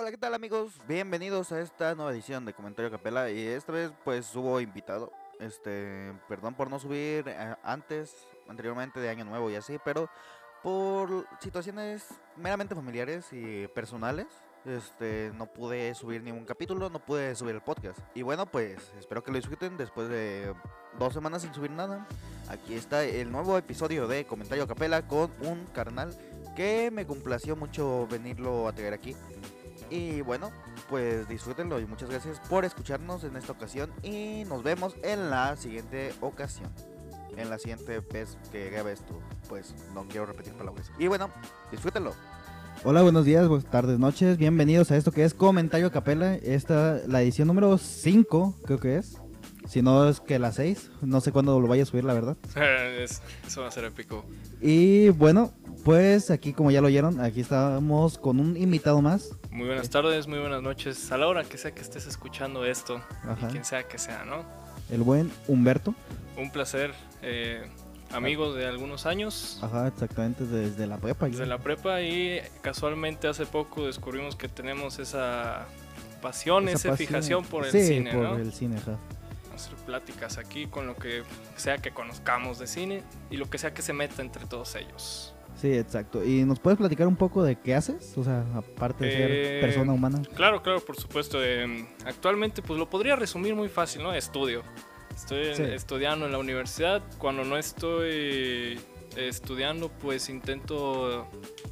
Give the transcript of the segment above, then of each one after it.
Hola, ¿qué tal amigos? Bienvenidos a esta nueva edición de Comentario Capela y esta vez pues hubo invitado. Este, perdón por no subir eh, antes, anteriormente de Año Nuevo y así, pero por situaciones meramente familiares y personales, este, no pude subir ningún capítulo, no pude subir el podcast. Y bueno, pues espero que lo disfruten después de dos semanas sin subir nada. Aquí está el nuevo episodio de Comentario Capela con un carnal que me complació mucho venirlo a traer aquí. Y bueno, pues disfrútenlo y muchas gracias por escucharnos en esta ocasión y nos vemos en la siguiente ocasión. En la siguiente vez que grabe esto, pues no quiero repetir palabras. Y bueno, disfrútenlo. Hola, buenos días, buenas tardes, noches. Bienvenidos a esto que es Comentario Capela. Esta la edición número 5, creo que es. Si no es que la 6, no sé cuándo lo vaya a subir, la verdad. Es- eso va a ser épico. Y bueno, pues aquí como ya lo oyeron, aquí estamos con un invitado más. Muy buenas tardes, muy buenas noches. A la hora que sea que estés escuchando esto, Ajá. y quien sea que sea, ¿no? El buen Humberto. Un placer, eh, amigo de algunos años, Ajá, exactamente, desde la prepa. desde la prepa y casualmente hace poco descubrimos que tenemos esa pasión, esa, pasión. fijación por el Sí, cine, por ¿no? el cine, ajá. Hacer pláticas aquí con lo que sea que conozcamos de cine y lo que sea que se meta entre todos ellos. Sí, exacto. ¿Y nos puedes platicar un poco de qué haces? O sea, aparte de ser Eh, persona humana. Claro, claro, por supuesto. eh, actualmente, pues lo podría resumir muy fácil, ¿no? Estudio. Estoy Sí. estudiando en la universidad. Cuando no estoy estudiando, pues intento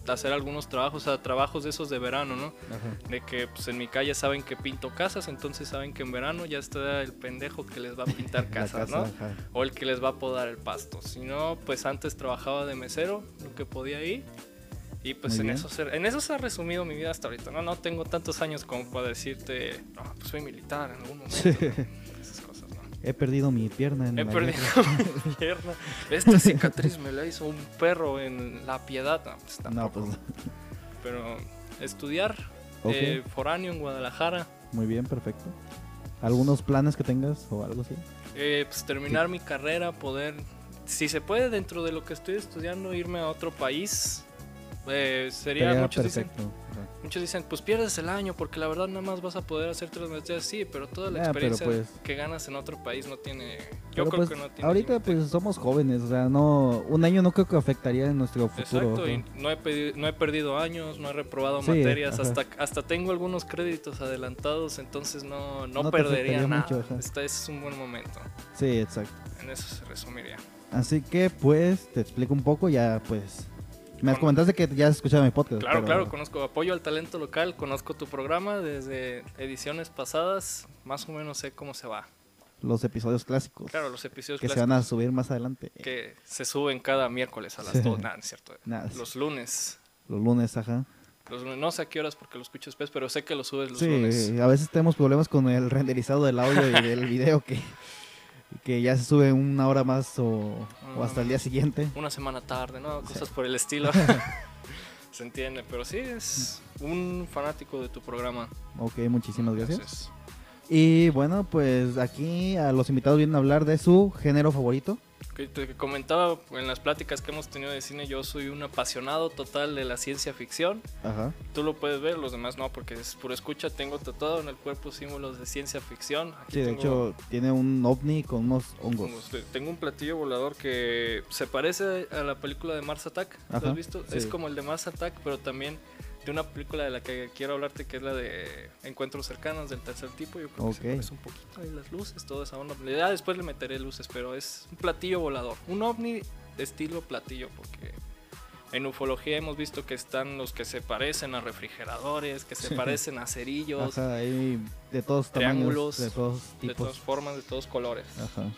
hacer algunos trabajos, o sea, trabajos de esos de verano, ¿no? Ajá. De que pues en mi calle saben que pinto casas, entonces saben que en verano ya está el pendejo que les va a pintar casas, casa, ¿no? ajá. O el que les va a podar el pasto. Si no, pues antes trabajaba de mesero, lo que podía ir. Y pues Muy en bien. eso, se, en eso se ha resumido mi vida hasta ahorita. No, no tengo tantos años como para decirte, no, pues soy militar en algún momento. ¿no? He perdido mi pierna en He perdido mi pierna. Esta cicatriz me la hizo un perro en la piedad. No, pues No, pues Pero estudiar, Ok. eh, foráneo en Guadalajara. muy bien, perfecto. ¿Algunos planes que tengas o algo así? Eh, pues terminar mi carrera, poder, si se puede dentro de lo que estoy estudiando, irme a otro país. Eh, sería, Estaría muchos dicen, perfecto. ajá. muchos dicen, pues pierdes el año porque la verdad nada más vas a poder hacer tres maestrías. Sí, pero toda la Ah, experiencia pues- que ganas en otro país no tiene. Yo creo pues, que no tiene. ahorita límite. pues somos jóvenes, o sea, no un año no creo que afectaría en nuestro futuro. Exacto, y no he, pedi- no he perdido años, no he reprobado Sí, materias, ajá. hasta, hasta tengo algunos créditos adelantados, entonces no, no, perdería nada. mucho. Este es un buen momento, Sí, exacto. en eso se resumiría. Así que pues te explico un poco, ya pues me Con- comentaste que ya has escuchado mi podcast. Claro, pero claro, conozco apoyo al talento local, conozco tu programa desde ediciones pasadas, más o menos sé cómo se va. Los episodios clásicos Claro, los episodios que se clásicos van a subir más adelante. que se suben cada miércoles a las Sí. 2, nada, no es cierto. Nada, Los lunes. los lunes, ajá. Los lunes, no sé a qué horas porque lo escucho después, pero sé que lo subes los Sí, lunes. a veces tenemos problemas con el renderizado del audio y del video que, que ya se sube una hora más o, o hasta el día siguiente. Una semana tarde, ¿no? Cosas por el estilo. se entiende, pero sí, es un fanático de tu programa. Ok, muchísimas gracias. Entonces, Y bueno, pues aquí a los invitados vienen a hablar de su género favorito. que te comentaba en las pláticas que hemos tenido de cine, yo soy un apasionado total de la ciencia ficción. Ajá. Tú lo puedes ver, los demás no, porque es por escucha. Tengo tatuado en el cuerpo símbolos de ciencia ficción. Aquí Sí, de tengo- hecho tiene un ovni con unos hongos. como Tengo un platillo volador que se parece a la película de Mars Attack. ¿Lo Ajá, has visto? sí. Es como el de Mars Attack, pero también de una película de la que quiero hablarte, que es la de Encuentros cercanos del tercer tipo. Yo creo que se un poquito ahí las luces, toda esa onda. Ya después le meteré luces, pero es un platillo volador. Un ovni de estilo platillo, porque en ufología hemos visto que están los que se parecen a refrigeradores, que se parecen a cerillos, Ajá, hay de todos Triángulos, tamaños, de todos de todas tipos. formas, de todos colores. Ajá.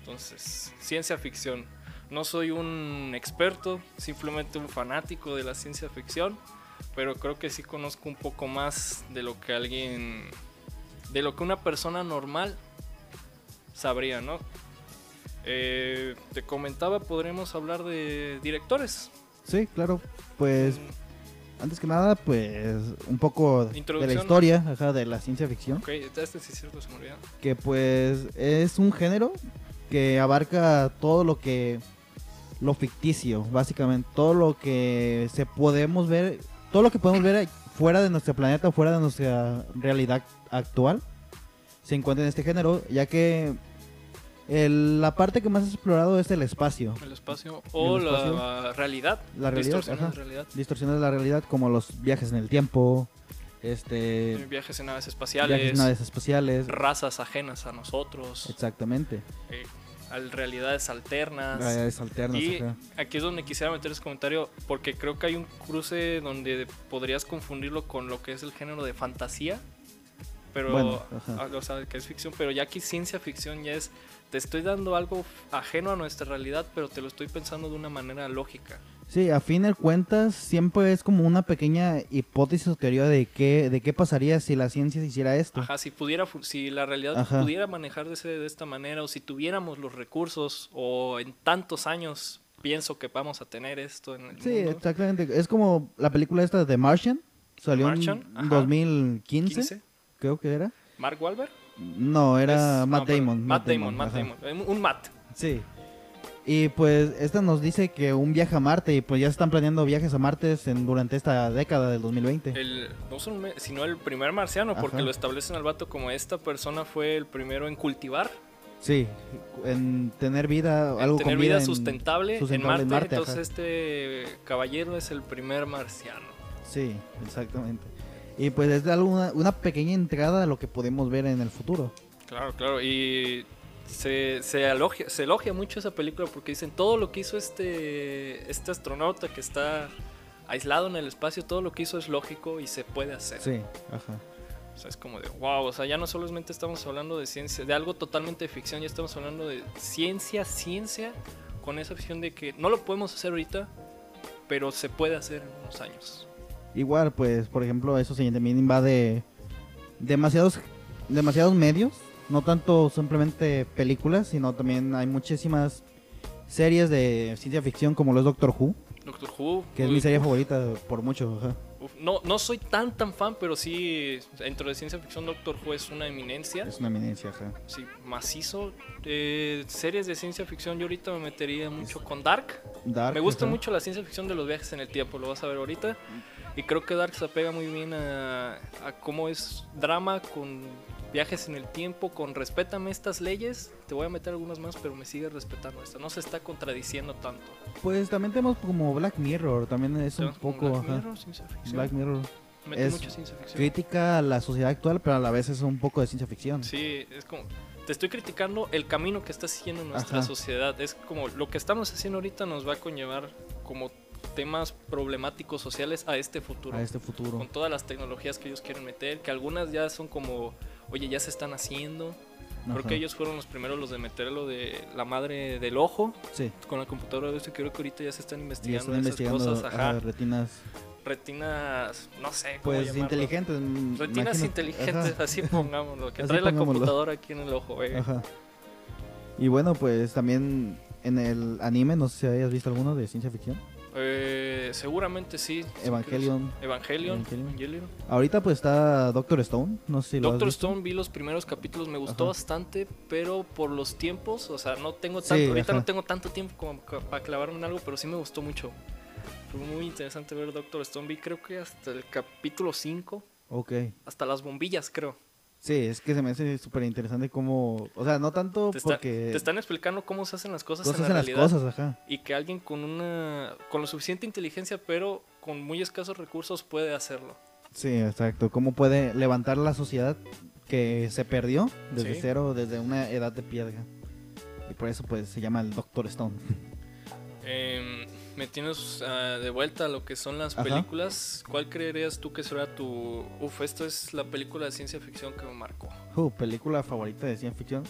Entonces, ciencia ficción. No soy un experto, simplemente un fanático de la ciencia ficción, pero creo que sí conozco un poco más de lo que alguien, de lo que una persona normal sabría, ¿no? Eh, te comentaba, podremos hablar de directores. Sí, claro. Pues antes que nada, pues un poco de la historia, ajá, de la ciencia ficción. Ok, este sí es cierto, se me olvidó. que pues es un género que abarca todo lo que lo ficticio, básicamente, todo lo que se podemos ver, todo lo que podemos ver fuera de nuestro planeta, fuera de nuestra realidad actual, se encuentra en este género, ya que el- la parte que más has explorado es el espacio. El espacio o El la espacio. realidad. La realidad, distorsiones ajá. de realidad. Distorsiones de la realidad, como los viajes en el tiempo, este, Viajes en naves viajes espaciales, en naves espaciales. razas ajenas a nosotros, Exactamente. eh, al- realidades alternas. Realidades alternas. Y ajá. aquí es donde quisiera meter ese comentario porque creo que hay un cruce donde podrías confundirlo con lo que es el género de fantasía. Pero, Bueno, ah, o sea, que es ficción, pero ya aquí ciencia ficción ya es, te estoy dando algo ajeno a nuestra realidad, pero te lo estoy pensando de una manera lógica. Sí, a fin de cuentas siempre es como una pequeña hipótesis o teoría de qué, de qué pasaría si la ciencia hiciera esto. Ajá, si pudiera, si la realidad Ajá. pudiera manejarse de esta manera, o si tuviéramos los recursos, o en tantos años pienso que vamos a tener esto en el Sí, mundo. exactamente. Es como la película esta de Martian. Salió Martian, en ajá. 2015, 15, creo que era. Mark Wahlberg. No, era Es- Matt no, perdón, Damon. Matt Damon, Matt. Damon. Un Matt. Sí. Y pues esta nos dice que un viaje a Marte y pues ya están planeando viajes a Marte en, durante esta década del 2020. El, no me- sino el primer marciano, porque Ajá. lo establecen al vato como esta persona fue el primero en cultivar, Sí, en tener vida, en algo tener con vida, en- sustentable, en sustentable Marte. en Marte, entonces ajá. este caballero es el primer marciano. Sí, exactamente. Y pues es algo- una, una pequeña entrada a lo que podemos ver en el futuro. Claro, claro. Y se, se, elogia, se elogia mucho esa película porque dicen todo lo que hizo este, este astronauta que está aislado en el espacio, todo lo que hizo es lógico y se puede hacer. Sí, ajá. O sea, es como de wow, o sea, ya no solamente estamos hablando de ciencia, de algo totalmente de ficción, ya estamos hablando de ciencia, ciencia, con esa opción de que no lo podemos hacer ahorita, pero se puede hacer en unos años. Igual, pues, por ejemplo, eso sí, también invade demasiados, demasiados medios. No tanto simplemente películas, sino también hay muchísimas series de ciencia ficción como lo es Doctor Who, Doctor Who, que es mi serie uf, favorita por mucho. ajá. uf. No, no soy tan tan fan, pero sí, dentro de ciencia ficción Doctor Who es una eminencia. Es una eminencia, ajá. Sí, macizo. Eh, series de ciencia ficción, yo ahorita me metería mucho con Dark. Dark, Me gusta ajá. mucho la ciencia ficción de los viajes en el tiempo, lo vas a ver ahorita. Y creo que Dark se apega muy bien a, a cómo es drama con viajes en el tiempo, con respétame estas leyes. Te voy a meter algunas más, pero me sigue respetando esta. No se está contradiciendo tanto. Pues también tenemos como Black Mirror, también es un poco Black ajá, Mirror, ciencia ficción. Black Mirror. Mete es mucha ciencia ficción. Crítica a la sociedad actual, pero a la vez es un poco de ciencia ficción. Sí, es como. Te estoy criticando el camino que está siguiendo nuestra Ajá. sociedad. Es como lo que estamos haciendo ahorita nos va a conllevar como temas problemáticos sociales a este futuro. A este futuro. Con todas las tecnologías que ellos quieren meter, que algunas ya son como, oye, ya se están haciendo. Creo que ellos fueron los primeros los de meter lo de la madre del ojo Sí. con la computadora. de este, creo que ahorita ya se están Ya investigando están esas investigando cosas. Ajá. retinas, Retinas, no sé. ¿cómo pues llamarlo? inteligentes. mm, Retinas imagino- inteligentes, ajá. así pongámoslo. Que Así trae la computadora aquí en el ojo, eh. Ajá. Y bueno, pues también en el anime, no sé si hayas visto alguno de ciencia ficción. Eh, seguramente sí. Evangelion. Evangelion. Evangelion. Evangelion. Ahorita pues está Doctor Stone, no sé si lo has Doctor visto. Stone vi los primeros capítulos, me gustó Ajá. bastante, pero por los tiempos, o sea, no tengo Sí, tanto, ahorita ajá. no tengo tanto tiempo como para clavarme en algo, pero sí me gustó mucho. Fue muy interesante ver Doctor Stone, vi creo que hasta el capítulo 5, Ok. hasta las bombillas creo. Sí, es que se me hace súper interesante cómo, o sea, no tanto Te, está- porque te están explicando cómo se hacen las cosas, cosas en la en las realidad cosas, ajá. y que alguien con una con lo suficiente inteligencia, pero con muy escasos recursos puede hacerlo. Sí, exacto. Cómo puede levantar la sociedad que se perdió desde Sí. cero, desde una edad de piedra. Y por eso pues se llama el Doctor Stone. Em, me tienes ah, de vuelta a lo que son las Ajá. películas. ¿Cuál creerías tú que será tu... Uf, esto es la película de ciencia ficción que me marcó. Uh, película favorita de ciencia ficción.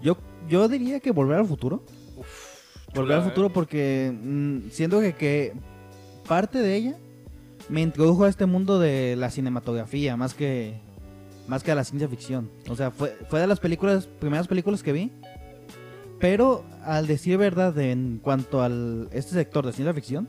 Yo, yo diría que Volver al Futuro. Uf, Volver al futuro ¿eh? porque mm, siento que, que parte de ella me introdujo a este mundo de la cinematografía más que más que a la ciencia ficción. O sea, fue, fue de las películas, primeras películas que vi. Pero al decir verdad en cuanto al este sector de ciencia ficción,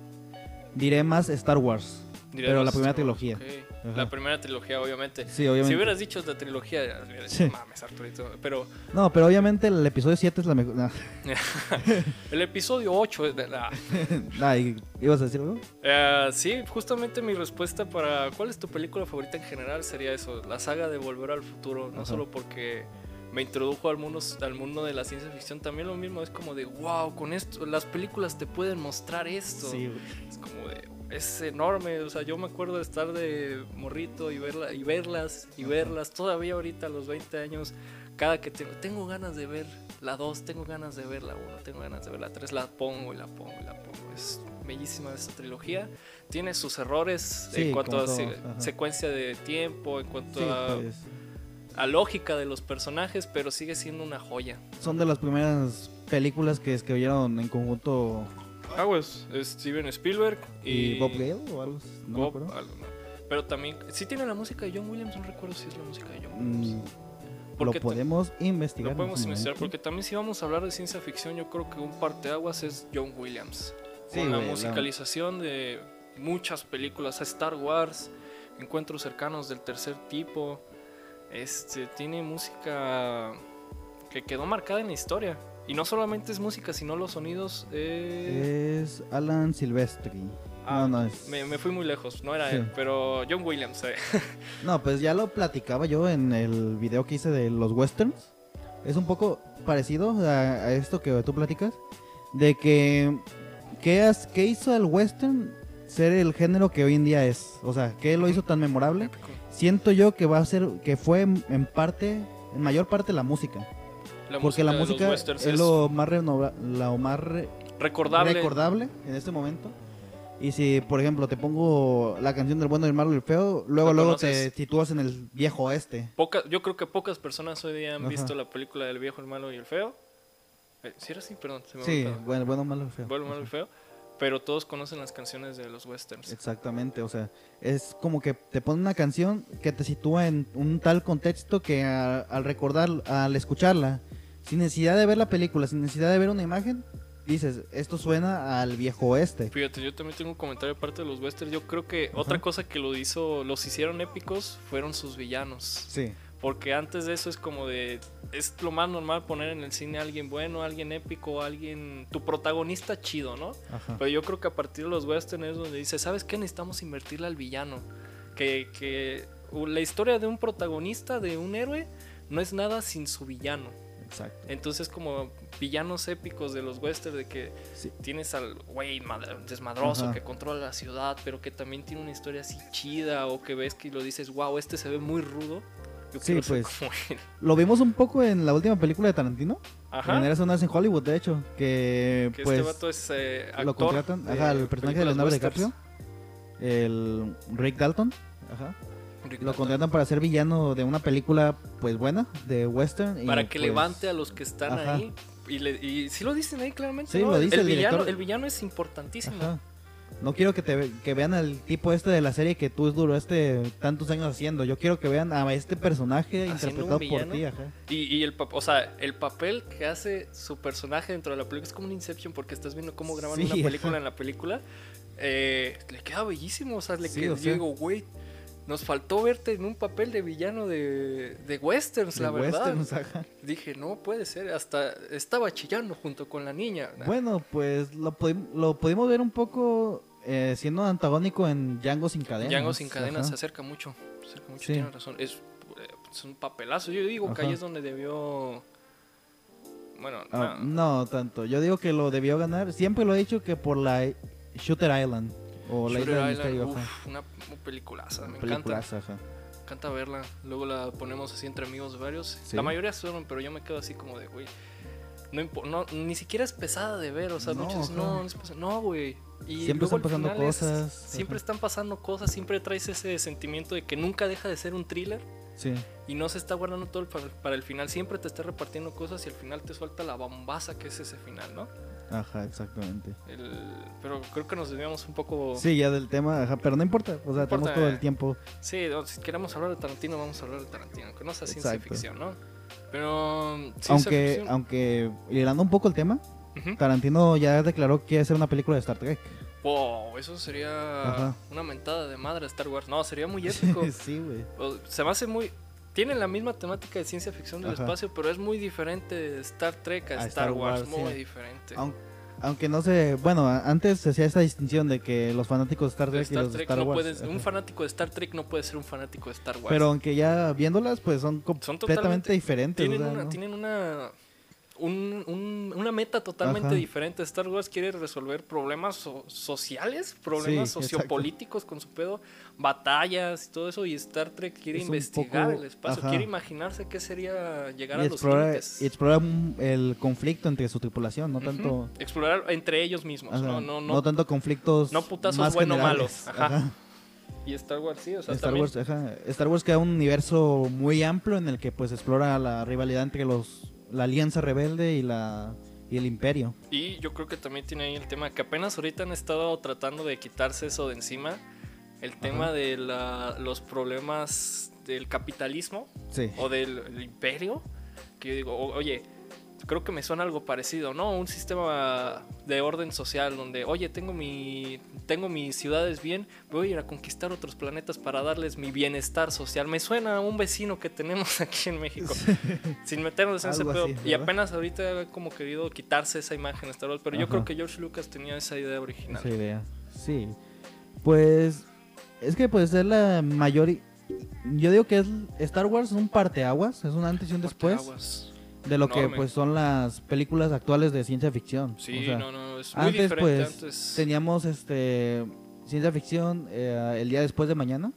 diré más Star Wars. Pero la primera Star Wars, trilogía. ok. Ajá. La primera trilogía, obviamente. Sí, obviamente. Si hubieras dicho la trilogía, hubieras Sí. mames, Arturito. Pero No, pero obviamente el episodio 7 es la mejor. El episodio 8 es de la... Nah, ¿y- ¿Ibas a decir algo? Eh, sí, justamente mi respuesta para cuál es tu película favorita en general sería eso, la saga de Volver al Futuro, no Ajá. solo porque me introdujo al mundo, al mundo de la ciencia ficción, también lo mismo, es como de, wow, con esto, las películas te pueden mostrar esto. Es como de, es enorme, o sea, yo me acuerdo de estar de morrito y, verla, y verlas, y Ajá. verlas, todavía ahorita a los 20 años, cada que tengo, tengo ganas de ver la 2, tengo ganas de ver la 1, tengo ganas de ver la 3, la pongo y la pongo y la pongo. Es bellísima esta trilogía. Tiene sus errores Sí, en cuanto a se- secuencia de tiempo, en cuanto Sí, a, pues, a lógica de los personajes, pero sigue siendo una joya. son de las primeras películas que escribieron en conjunto Ah, pues, es Steven Spielberg y, y Bob Gale o algo. No Bob, acuerdo. algo, no. Pero también, sí tiene la música de John Williams, no recuerdo si es la música de John Mm, Williams. lo podemos investigar. Lo podemos su investigar, porque también si vamos a hablar de ciencia ficción, yo creo que un parteaguas es John Williams. Sí, con la la- musicalización de muchas películas, Star Wars, Encuentros cercanos del tercer tipo, este, tiene música que quedó marcada en la historia. Y no solamente es música, sino los sonidos. eh, Es Alan Silvestri. Ah, no, no es. me, me fui muy lejos, no era Sí. él, pero John Williams. eh. No, pues ya lo platicaba yo en el video que hice de los westerns. Es un poco parecido a, a esto que tú platicas. De que. ¿qué, has- ¿Qué hizo el western ser el género que hoy en día es? O sea, ¿qué lo hizo tan memorable? Épico. Siento yo que va a ser. Que fue en parte. En mayor parte la música. La Porque la música es lo más, renova- lo más re- recordable. recordable en este momento. Y si, por ejemplo, te pongo la canción del bueno, el malo y el feo, luego luego te sitúas en el viejo oeste. Poca- yo creo que pocas personas hoy día han Ajá. visto la película del viejo, el malo y el feo. Eh, ¿Sí era así? Perdón, se me Sí, bueno, bueno, malo y feo. Bueno, el malo y el feo. Pero todos conocen las canciones de los westerns. Exactamente, o sea, es como que te pone una canción que te sitúa en un tal contexto que a- al recordar, al escucharla, sin necesidad de ver la película, sin necesidad de ver una imagen, dices, esto suena al viejo oeste. Fíjate, yo también tengo un comentario aparte de los westerns. Yo creo que Ajá. otra cosa que lo hizo, los hicieron épicos fueron sus villanos. Sí, Porque antes de eso es como de. Es lo más normal poner en el cine a alguien bueno, a alguien épico, a alguien. Tu protagonista chido, ¿no? ajá. Pero yo creo que a partir de los westerns es donde dice: ¿Sabes qué? Necesitamos invertirle al villano. Que, que la historia de un protagonista, de un héroe, no es nada sin su villano. Exacto. Entonces, como villanos épicos de los westerns, de que Sí. tienes al güey mad- desmadroso Ajá. que controla la ciudad, pero que también tiene una historia así chida, o que ves que lo dices, wow, este se ve muy rudo. Yo Sí, pues. como él". Lo vimos un poco en la última película de Tarantino, Ajá. Unas en Hollywood, de hecho, que, Que pues este vato es eh, actor. lo contratan, de ajá, el personaje de Leonardo. DiCaprio, el Rick Dalton, ajá. Rick Lo Dalton. contratan para ser villano de una película, pues buena, de western. y, Para que pues, levante a los que están ajá. ahí. Y, le, y sí lo dicen ahí claramente. Sí, ¿no? lo dice el, el villano, director. el villano es importantísimo. Ajá. No quiero que te ve- que vean al tipo este de la serie que tú duraste tantos años haciendo. Yo quiero que vean a este personaje Haciendo interpretado por ti, ajá. Y, y el, o sea, el papel que hace su personaje dentro de la película es como un Inception porque estás viendo cómo graban Sí, una ajá. película en la película. Eh, le queda bellísimo, o sea, le Sí, queda- o yo sea. digo, güey, nos faltó verte en un papel de villano de, de westerns, De la verdad. westerns, ajá. Dije, no puede ser, hasta estaba chillando junto con la niña. Bueno, pues lo, pudi- lo pudimos ver un poco eh, siendo antagónico en Django sin cadenas. Django sin cadenas se acerca mucho, se acerca mucho, Sí. tiene razón. Es, eh, es un papelazo, yo digo que ahí es donde debió... Bueno, Ah, no. no tanto. Yo digo que lo debió ganar. Siempre lo he dicho que por la Shooter Island. O la Shooter isla del Island, uf, una, una peliculaza, me encanta. Peliculaza, ajá. Me encanta verla. Luego la ponemos así entre amigos varios. Sí. La mayoría suenan, pero yo me quedo así como de, güey. No, no, ni siquiera es pesada de ver, o sea, No, muchos no, no es pesada. No, güey. Y Siempre luego están pasando es- cosas, siempre están pasando cosas, siempre traes ese sentimiento de que nunca deja de ser un thriller Sí. y no se está guardando todo para, para el final. Siempre te está repartiendo cosas y al final te suelta la bombaza que es ese final, ¿no? Ajá, exactamente. El- pero creo que nos desviamos un poco. Sí, ya del tema, ajá, pero no importa. O sea, No tenemos todo eh. el tiempo. Sí, si queremos hablar de Tarantino, vamos a hablar de Tarantino, que no sea ciencia ficción, ¿no? Pero. Aunque, aunque, hilando un poco el tema. Tarantino ya declaró que hacer una película de Star Trek. Wow, eso sería Ajá. una mentada de madre a Star Wars. No, sería muy épico. sí, güey. Se me hace muy. Tiene la misma temática de ciencia ficción del Ajá. espacio, pero es muy diferente de Star Trek a, A Star, Star Wars. Wars, Muy sí. diferente. Aun- Aunque no sé, bueno, antes se hacía esta distinción de que los fanáticos de Star De Trek y Star los de Trek Star no Wars. puedes- un fanático de Star Trek no puede ser un fanático de Star Wars. Pero aunque ya viéndolas, pues son completamente diferentes. tienen, o sea, una, ¿no? tienen una un- un- una meta totalmente Ajá. diferente. Star Wars quiere resolver problemas so- sociales, problemas Sí, exacto. sociopolíticos con su pedo, batallas y todo eso. Y Star Trek quiere Es investigar poco- el espacio, ajá. quiere imaginarse qué sería llegar y a los límites. y explorar el conflicto entre su tripulación, no tanto Explorar entre ellos mismos, ajá, no, no, no, no tanto conflictos no putazos más bueno generales. malos, ajá. Y Star Wars sí, o sea, Star también- Wars, ajá. Star Wars crea un universo muy amplio en el que pues explora la rivalidad entre los la Alianza Rebelde y la y el Imperio. Y yo creo que también tiene ahí el tema que apenas ahorita han estado tratando de quitarse eso de encima. El tema Ajá. de la- los problemas del capitalismo Sí. o del el imperio. Que yo digo, "O- oye, creo que me suena algo parecido, ¿no? Un sistema de orden social donde, oye, tengo, mi, tengo mis ciudades bien, voy a ir a conquistar otros planetas para darles mi bienestar social. Me suena a un vecino que tenemos aquí en México. Sin meternos en ese pedo. así, y apenas ahorita ha como querido quitarse esa imagen Star Wars. Pero yo creo que George Lucas tenía esa idea original. Esa idea. Sí. Pues es que pues es la mayor yo digo que es Star Wars es un parteaguas, es un antes y un después Parteaguas. De lo que pues son las películas actuales de ciencia ficción. Sí, O sea, no, no, es muy antes diferente. pues antes, teníamos este ciencia ficción eh, el día después de mañana,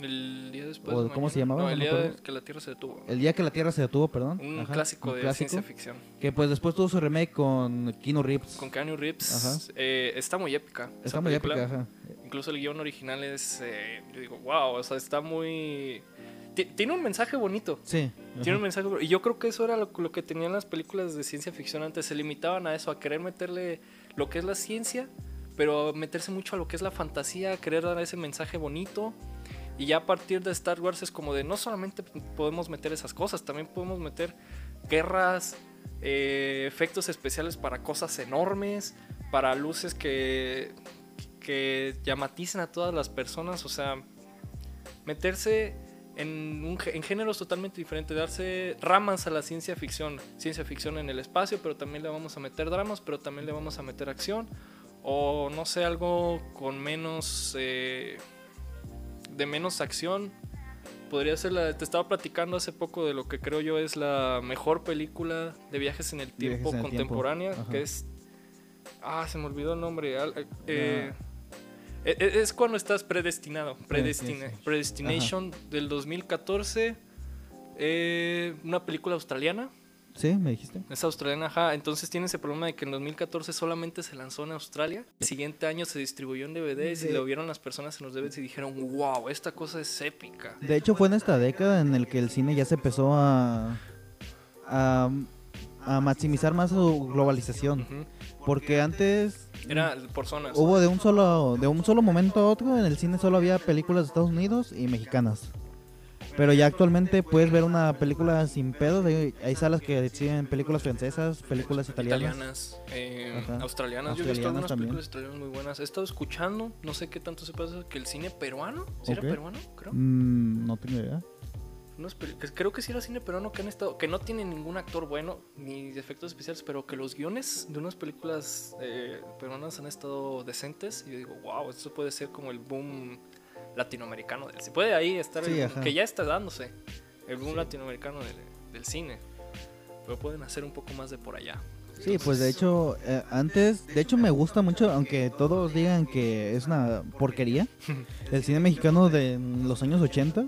el día después. o de ¿cómo se mañana. llamaba? No, No el me día que la Tierra se detuvo. el día que la Tierra se detuvo, perdón. Un Ajá, clásico un de clásico, ciencia ficción. que pues después tuvo su remake con Keanu Reeves. Con Keanu Reeves. Ajá. eh, está muy épica. Está muy película. épica, ajá. Incluso el guion original es. eh, yo digo, wow, o sea, está muy. Ti- Tiene un mensaje bonito. Sí. Tiene ajá. un mensaje. Y yo creo que eso era lo, lo que tenían las películas de ciencia ficción antes. Se limitaban a eso, a querer meterle lo que es la ciencia, pero meterse mucho a lo que es la fantasía, a querer dar ese mensaje bonito. Y ya a partir de Star Wars es como de no solamente podemos meter esas cosas, también podemos meter guerras, eh, efectos especiales para cosas enormes, para luces que, que llamaticen a todas las personas. O sea, meterse en, un en géneros totalmente diferentes, darse ramas a la ciencia ficción. Ciencia ficción en el espacio, pero también le vamos a meter dramas, pero también le vamos a meter acción. O no sé, algo con menos... eh, de menos acción. Podría ser la... Te estaba platicando hace poco de lo que creo yo es la mejor película de viajes en el tiempo en el tiempo, contemporánea, ajá. que es... Ah, se me olvidó el nombre. eh, e- Es cuando estás predestinado. Predestina- sí. Predestination del 2014. eh, una película australiana. Sí, me dijiste. Es australiana, ajá. Entonces tiene ese problema de que en 2014 solamente se lanzó en Australia. El siguiente año se distribuyó en DVDs y lo vieron las personas en los DVDs y dijeron, wow, esta cosa es épica. De hecho, fue en esta década en el que el cine ya se empezó a, a, a maximizar más su globalización. Porque antes Era por zonas. hubo de un solo de un solo momento a otro en el cine solo había películas de Estados Unidos y mexicanas. Pero ya actualmente puedes ver una película sin pedo. de- hay salas que exhiben películas francesas, películas italianas. italianas, eh, australianas. Yo he visto Australianas algunas también. películas italianas muy buenas. He estado escuchando, no sé qué tanto se pasa, que el cine peruano, ¿sí era peruano? Creo. Mm, no tengo idea. Que creo que sí era cine peruano que han estado, que no tiene ningún actor bueno ni efectos especiales, pero que los guiones de unas películas eh, peruanas han estado decentes. Y yo digo, wow, esto puede ser como el boom latinoamericano del cine. Puede ahí estar, Sí, el- que ya está dándose, el boom latinoamericano del, del cine. Pero pueden hacer un poco más de por allá. Sí, pues de hecho, eh, antes, de hecho me gusta mucho, aunque todos digan que es una porquería, el cine mexicano de los años 80,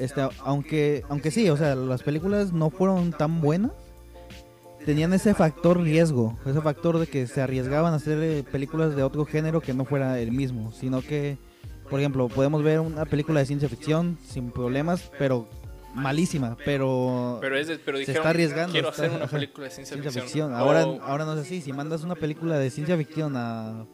este, aunque, aunque sí, o sea, las películas no fueron tan buenas, tenían ese factor riesgo, ese factor de que se arriesgaban a hacer eh, películas de otro género que no fuera el mismo, sino que, por ejemplo, podemos ver una película de ciencia ficción sin problemas, pero malísima, pero, Pero, es de- pero Se dijeron, está arriesgando, quiero está- hacer una película de ciencia, ciencia ficción. ficción. Ahora, O- ahora no es así. Si mandas una película de ciencia ficción a,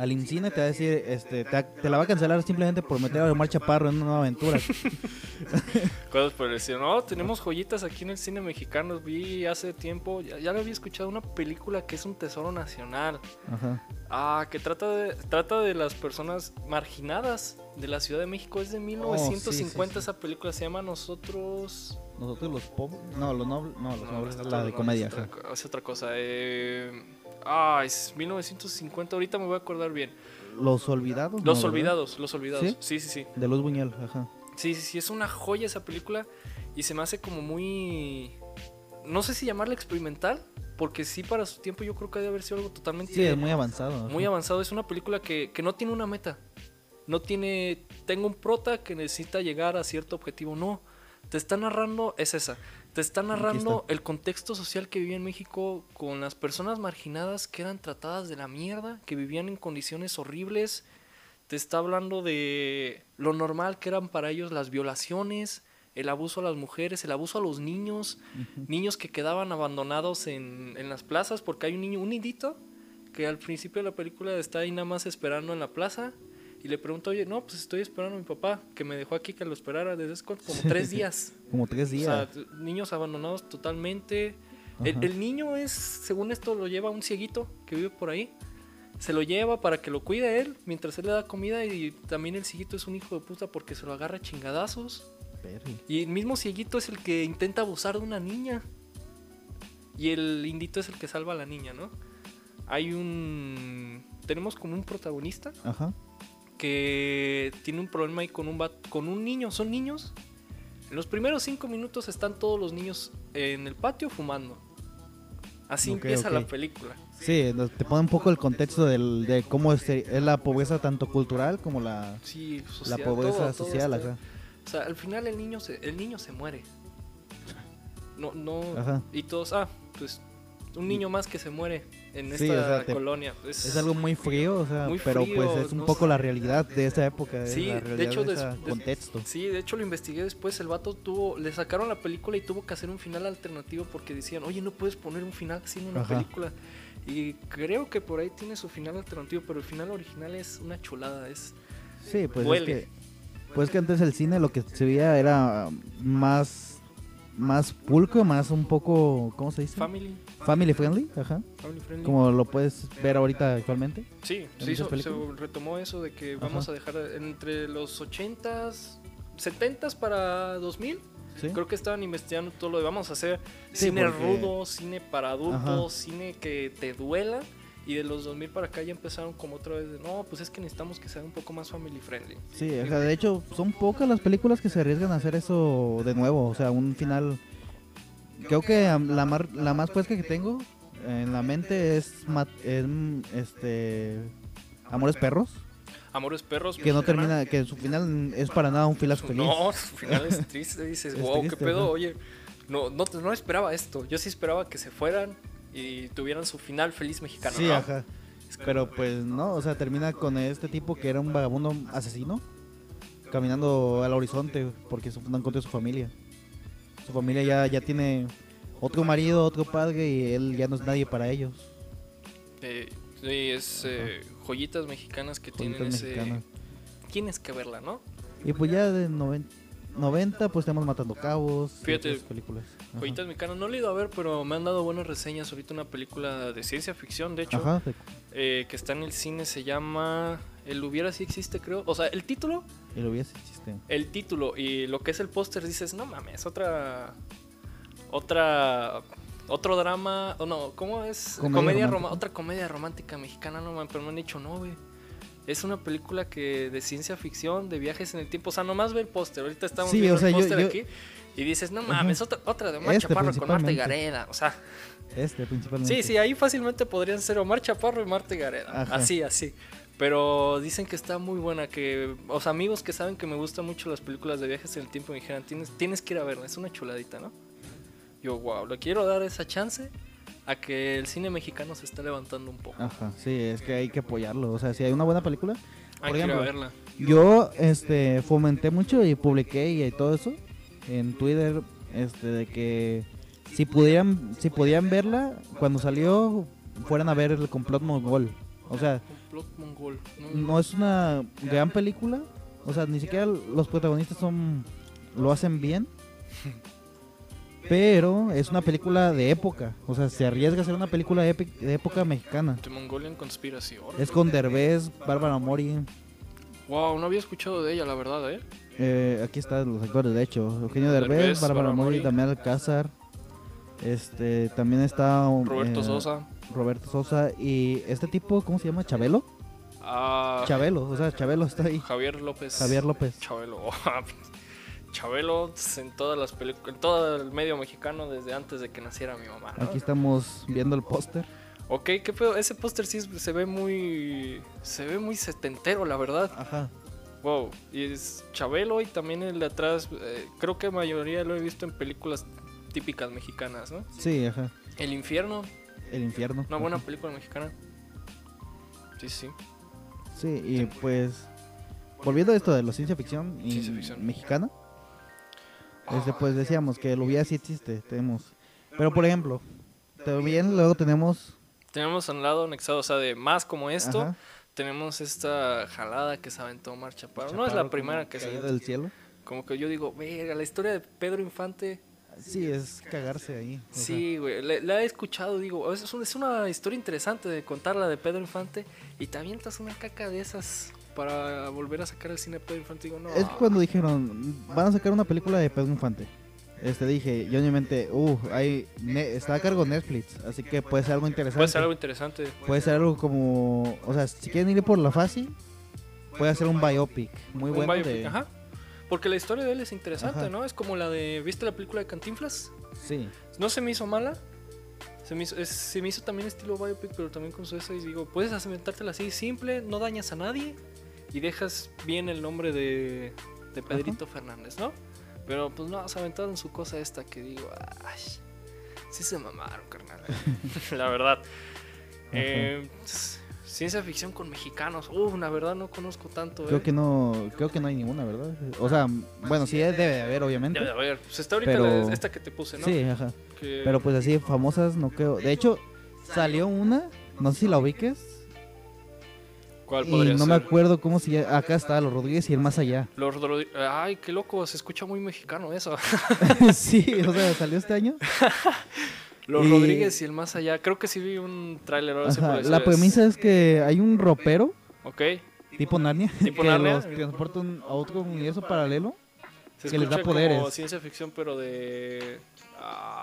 al IMCINE, te va a decir, este, te, te la va a cancelar simplemente por meter a Omar Chaparro en una nueva aventura. Cosas por estilo. No, tenemos joyitas aquí en el cine mexicano. Vi hace tiempo, ya, ya lo había escuchado, una película que es un tesoro nacional. Ajá. Ah, que trata de, trata de las personas marginadas de la Ciudad de México. Es de 1950 sí. esa película. Se llama Nosotros... Nosotros los pobres. No, los nobles. No, los No, nobles. la de comedia. Es otra, es otra cosa. Eh, ah, es 1950. Ahorita me voy a acordar bien. Los olvidados. Los no, ¿verdad? Olvidados, Los Olvidados. ¿Sí? Sí, sí, sí. De Luz Buñuel, ajá. Sí, sí, sí. Es una joya esa película. Y se me hace como muy... No sé si llamarla experimental. Porque sí, para su tiempo yo creo que debe haber sido algo totalmente... Sí, es muy avanzado. muy ajá. avanzado. Es una película que, que no tiene una meta. No tiene. Tengo un prota que necesita llegar a cierto objetivo. No. Te está narrando. Es esa. Te está narrando el contexto social que vivía en México con las personas marginadas que eran tratadas de la mierda, que vivían en condiciones horribles. Te está hablando de lo normal que eran para ellos las violaciones, el abuso a las mujeres, el abuso a los niños, niños que quedaban abandonados en, en las plazas porque hay un niño, un nidito, que al principio de la película está ahí nada más esperando en la plaza y le pregunta, oye, no, pues estoy esperando a mi papá, que me dejó aquí que lo esperara desde hace como tres días. Como tres O días. sea, t- niños abandonados totalmente. El, niño es, según esto, lo lleva un cieguito que vive por ahí. Se lo lleva para que lo cuide él mientras él le da comida y también el cieguito es un hijo de puta porque se lo agarra a chingadazos. Perry. Y el mismo cieguito es el que intenta abusar de una niña. Y el indito es el que salva a la niña, ¿no? Hay un... Tenemos como un protagonista Ajá. Que tiene un problema ahí con un, bat- con un niño. Son niños. En los primeros cinco minutos están todos los niños en el patio fumando. Así empieza la película. Sí, te pone un poco el contexto del, de cómo es, es la pobreza tanto cultural como la, Sí, la pobreza todo- todo social acá. O sea, al final el niño se, el niño se muere. No, no. Ajá. Y todos, ah, pues un niño más que se muere en esta Sí, o sea, te- colonia. Es, Es algo muy frío, o sea, Muy pero frío, pues es un no poco sé. la realidad de esa época, es Sí, la de hecho, de ese contexto. Sí, de hecho lo investigué después. El vato tuvo, le sacaron la película y tuvo que hacer un final alternativo porque decían, oye, no puedes poner un final así en una Ajá. película. Y creo que por ahí tiene su final alternativo, pero el final original es una chulada. Es Sí, pues Duele. es que pues que antes el cine lo que se veía era más más pulco, más un poco, ¿cómo se dice? family, Family friendly, ajá. family friendly. Como lo puedes ver ahorita actualmente. Sí, se, hizo- se retomó eso de que Ajá. vamos a dejar entre los 80s, 70s para 2000. Sí. Creo que estaban investigando todo lo de vamos a hacer Sí, cine porque- rudo, cine para adultos, Ajá. cine que te duela. Y de los 2000 para acá ya empezaron como otra vez de, no, pues es que necesitamos que sea un poco más family friendly. Sí, o sea, de hecho son pocas las películas que se arriesgan a hacer eso de nuevo, o sea, un final creo que la mar- la más fresca que tengo en la mente es, es, este Amores Perros, Amores Perros. que no termina que su final es para nada un final Su- feliz. No, su final es triste. Dices, Es wow, triste, qué pedo. ajá. Oye, no, no, no esperaba esto. Yo sí esperaba que se fueran y tuvieran su final feliz mexicano. Sí, ¿no? ajá. Pero pues no, o sea, termina con este tipo que era un vagabundo asesino caminando al horizonte porque se fundan contra su familia. Su familia ya, ya tiene otro marido, otro padre y él ya no es nadie para ellos. Eh, sí, es eh, joyitas mexicanas que tienen Joyitas ese. mexicanas. Tienes que verla, ¿no? Y pues ya de noven- 90 pues estamos Matando Cabos. Fíjate, películas. Joyitas mexicanas. No le he ido a ver, pero me han dado buenas reseñas. Ahorita una película de ciencia ficción, de hecho, Ajá, eh, que está en el cine, se llama. El hubiera sí existe, creo. O sea, el título lo vi ese chiste. el título y lo que es el póster dices, no mames, otra. Otra. Otro drama. O no, ¿cómo es? Comedia Comedia, romántica. roma- Otra comedia romántica mexicana, no mames, pero me han dicho, no, güey. Es una película que de ciencia ficción, de viajes en el tiempo. O sea, nomás ve el póster. Ahorita estamos Sí, viendo o sea, el póster yo- aquí. Y dices, no mames, otra, otra de Omar Este, Chaparro con Marta principalmente. Gareda. O sea, Este principalmente. sí, sí, ahí fácilmente podrían ser Omar Chaparro y Marta Gareda. Ajá. Así, así. Pero dicen que está muy buena, que sea, amigos que saben que me gustan mucho las películas de viajes en el tiempo me dijeron, tienes, tienes que ir a verla, es una chuladita, ¿no? Yo, wow, le quiero dar esa chance a que el cine mexicano se está levantando un poco. Ajá, sí, es que hay que apoyarlo. O sea, si hay una buena película. Hay por que ejemplo, verla. Yo este fomenté mucho y publiqué y todo eso en Twitter este de que si pudieran si podían verla cuando salió fueran a ver el complot mongol. O sea, no es una gran película, o sea, ni siquiera los protagonistas son lo hacen bien. pero es una película de época. O sea, se arriesga a ser una película de, época mexicana. The Mongolian Conspiracy. Es con Derbez, Bárbara Mori. Wow, no había escuchado de ella, la verdad, ¿eh? eh, aquí están los actores, de hecho. Eugenio Derbez, Derbez, Bárbara Mori, Mori. Damián Alcázar. Este, también está Roberto eh, Sosa. Roberto Sosa y este tipo, ¿cómo se llama? Chabelo. Ah, Chabelo, o sea, Chabelo está ahí. Javier López. Javier López. Chabelo. Chabelo en todas las películas, en todo el medio mexicano desde antes de que naciera mi mamá. ¿no? Aquí estamos viendo el póster. Ok, qué pedo. Ese póster sí se ve muy. Se ve muy setentero, la verdad. Ajá. Wow. Y es Chabelo y también el de atrás. eh, creo que mayoría lo he visto en películas típicas mexicanas, ¿no? Sí, ajá. El infierno, El infierno. una buena Ajá. película mexicana. Sí, sí. Sí, y pues volviendo a esto de la ciencia ficción, y Ciencia ficción. mexicana, este, pues decíamos que el hubiera sí existe, tenemos. Pero por ejemplo, también luego tenemos Tenemos al lado anexado, o sea, de más como esto, ajá, tenemos esta jalada que se aventó Omar Chaparro. No es la primera que se del cielo. Como que yo digo, verga, la historia de Pedro Infante. Sí, es cagarse ahí. Sí, güey, la, la he escuchado, digo, es, es una historia interesante de contarla de Pedro Infante y te avientas una caca de esas para volver a sacar el cine de Pedro Infante. Digo, no. Es que cuando dijeron, van a sacar una película de Pedro Infante. Este dije, yo en mi mente, uh, hay ne- está a cargo Netflix, así que puede ser algo interesante. Puede ser algo interesante. Puede ser algo como, o sea, si quieren ir por la fácil, puede ser un biopic muy Un bueno biopic, de Ajá. Porque la historia de él es interesante, Ajá. ¿no? Es como la de. ¿Viste la película de Cantinflas? Sí. No se me hizo mala. Se me hizo, es- se me hizo también estilo biopic, pero también con su esa. Y digo, puedes inventártela así, simple, no dañas a nadie y dejas bien el nombre de, de Pedrito Fernández, ¿no? Pero pues no, se aventaron su cosa esta que digo, ay, sí se mamaron, carnal. la verdad. Eh, ciencia ficción con mexicanos. Uh, la verdad no conozco tanto. Creo eh. que no, creo que no hay ninguna, ¿verdad? O sea, bueno, sí debe de haber, obviamente. Debe de haber. Pues está ahorita Pero- la- esta que te puse, ¿no? Sí, ajá. Que- Pero pues así famosas no creo. De hecho, salió una, no sé si la ubiques, ¿Cuál y podría no me acuerdo cómo se llama. Acá está, Los Rodríguez y el más allá. Los Rodri- Ay, qué loco, se escucha muy mexicano eso. sí, o sea, salió este año. Los Y- Rodríguez y el más allá. Creo que sí vi un tráiler ahora Ajá, por eso La es- premisa es que hay un ropero, Ok. tipo Narnia, Tipo que Narnia. los transporta un- a otro universo paralelo. Se Que les da poderes. como ciencia ficción, pero de. ah,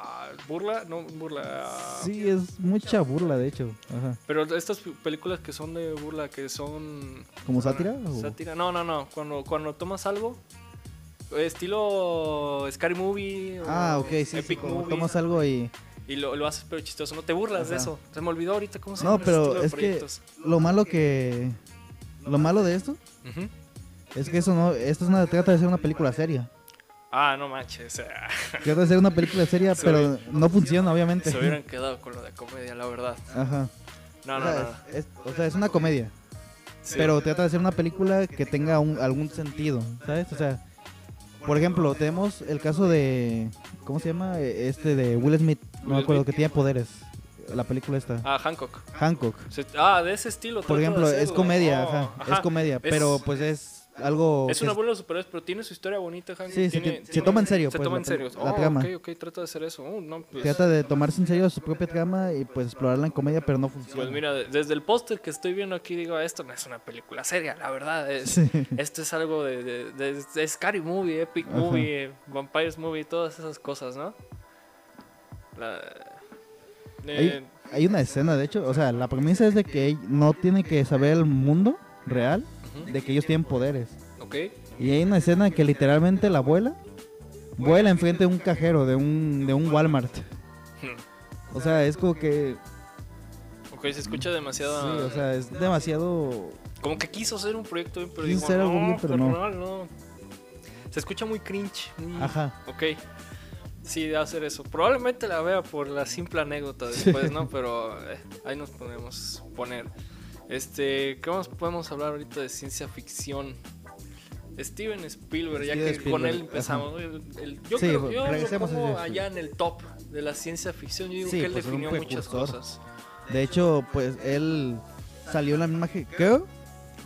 burla, no, burla. ah, Sí, es mucha burla, de hecho. Ajá. Pero estas películas que son de burla, que son. ¿Como sátira? o- Sátira. No, no, no. Cuando, cuando tomas algo. Estilo Scary Movie. o Ah, ok, sí, sí, Epic como Movie, tomas algo y... Y lo, lo haces pero chistoso. No te burlas de eso. Se me olvidó ahorita cómo se No, llama ese pero es que lo malo que... Lo malo de esto es que eso no... Esto es una, trata de ser una película seria. Ah, no manches. o sea, Trata de ser una película seria, Se pero no funciona, obviamente. Se hubieran quedado con lo de comedia, la verdad. Ajá. No, o, no, sea, no. Es, o sea, es una comedia, Sí. pero trata de ser una película que tenga un- algún sentido, ¿sabes? O sea, por ejemplo, tenemos el caso de... ¿Cómo se llama? Eh, Este de Will Smith, no me acuerdo, que tiene poderes. La película esta. Ah, Hancock. Hancock. Ah, de ese estilo. Por de ejemplo, es comedia, Oh, ajá, ajá. es comedia, pero pues es algo Es una burla de superhéroes, pero tiene su historia bonita, Hancock. Sí, se tiene, toma en serio, Se pues, toma en serio. la Oh, trama. Ok, ok, trata de hacer eso. Oh, no, pues, trata de tomarse en serio su propia trama y pues explorarla en comedia, pero no funciona. pues mira, de- desde el póster que estoy viendo aquí, digo, esto no es una película seria, la verdad. Es, Sí. Esto es algo de, de, de- de Scary Movie, Epic Ajá. Movie, Vampires Movie, todas esas cosas, ¿no? La- eh, Hay una escena, de hecho, o sea, la premisa es de que no tiene que saber el mundo real de que ellos tienen poderes. ok. Y hay una escena que literalmente la abuela vuela enfrente de un cajero de un, de un Walmart. O sea, es como que... Ok, se escucha demasiado. Sí, o sea, es demasiado... Como que quiso hacer un proyecto bien, pero Quiso dijo, hacer algo no, bien, pero no". no. Se escucha muy cringe. muy- Ajá. Ok. Sí, de hacer eso. Probablemente la vea por la simple anécdota después, ¿no? Pero eh, ahí nos podemos poner. Este, ¿qué más podemos hablar ahorita de ciencia ficción? Steven Spielberg, ya que con él empezamos. ¿no? El- el- yo Sí, creo yo lo pongo allá en el top de la ciencia ficción. Yo digo Sí, que él pues, definió muchas cosas. De hecho, pues él salió en la misma... Creo,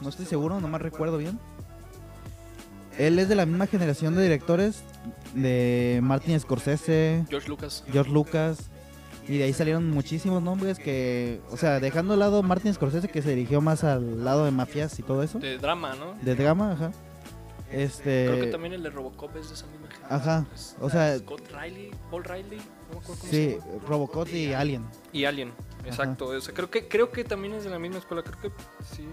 no estoy seguro, no me recuerdo bien. Él es de la misma generación de directores de Martin Scorsese, George Lucas. George Lucas. Y de ahí salieron muchísimos nombres que, o sea, dejando al lado Martin Scorsese que se dirigió más al lado de mafias y todo eso, De drama, ¿no? de drama, ajá. Este, Creo que también el de Robocop es de esa misma gente. Ajá, o sea- Scott Riley, Paul Riley, no me acuerdo cómo sí, se. Robocop y Alien. Y Alien, exacto. O sea, creo que creo que también es de la misma escuela. Creo que sí.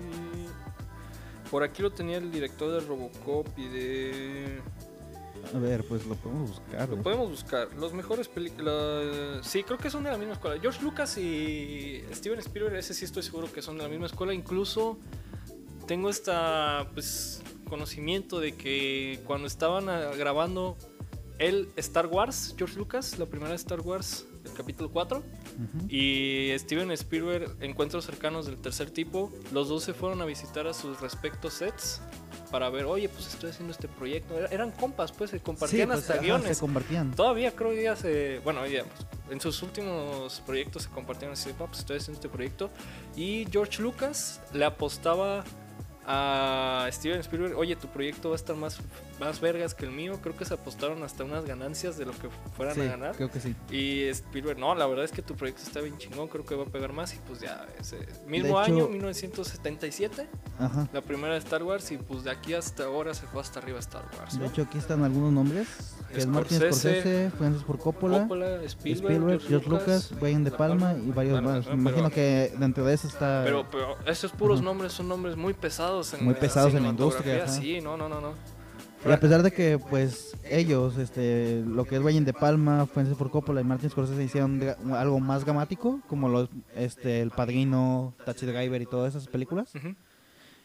Por aquí lo tenía el director de Robocop y de. A ver, pues lo podemos buscar. Lo güey. podemos buscar. Los mejores películas. Sí, creo que son de la misma escuela. George Lucas y Steven Spielberg, ese sí estoy seguro que son de la misma escuela. Incluso tengo esta pues conocimiento de que cuando estaban ah, grabando el Star Wars, George Lucas, la primera Star Wars, el capítulo 4, Ujú. y Steven Spielberg, Encuentros cercanos del tercer tipo, los dos se fueron a visitar a sus respectos sets para ver, oye, pues estoy haciendo este proyecto. Era- eran compas, pues se compartían pues, hasta ajá, guiones. Se compartían. Todavía creo que ya se. Bueno, ya. en sus últimos proyectos se compartieron así: "Pa, pues estoy haciendo este proyecto. Y George Lucas le apostaba a Steven Spielberg: Oye, tu proyecto va a estar más, más vergas que el mío. Creo que se apostaron hasta unas ganancias de lo que fueran Sí, a ganar. creo que sí. Y Spielberg, no, la verdad es que tu proyecto está bien chingón. Creo que va a pegar más. Y pues ya, ese mismo hecho- año, 1977, Ajá. la primera de Star Wars. Y pues de aquí hasta ahora se fue hasta arriba Star Wars. ¿no? De hecho, aquí están algunos nombres. Que es Martin Scorsese, Scorsese, Francis Ford Coppola, Coppola, Spielberg, Spielberg, George Lucas, Brian De Palma y varios Bueno, más. Me imagino que dentro de eso está... Pero, pero esos puros Ajá. nombres son nombres muy pesados en Muy pesados en la industria, ajá. Sí, no, no, no, no. Y a pesar de que, pues, ellos, este, lo que es Brian De Palma, Francis Ford Coppola y Martin Scorsese hicieron algo más dramático, como los, este, El Padrino, Taxi Driver y todas esas películas.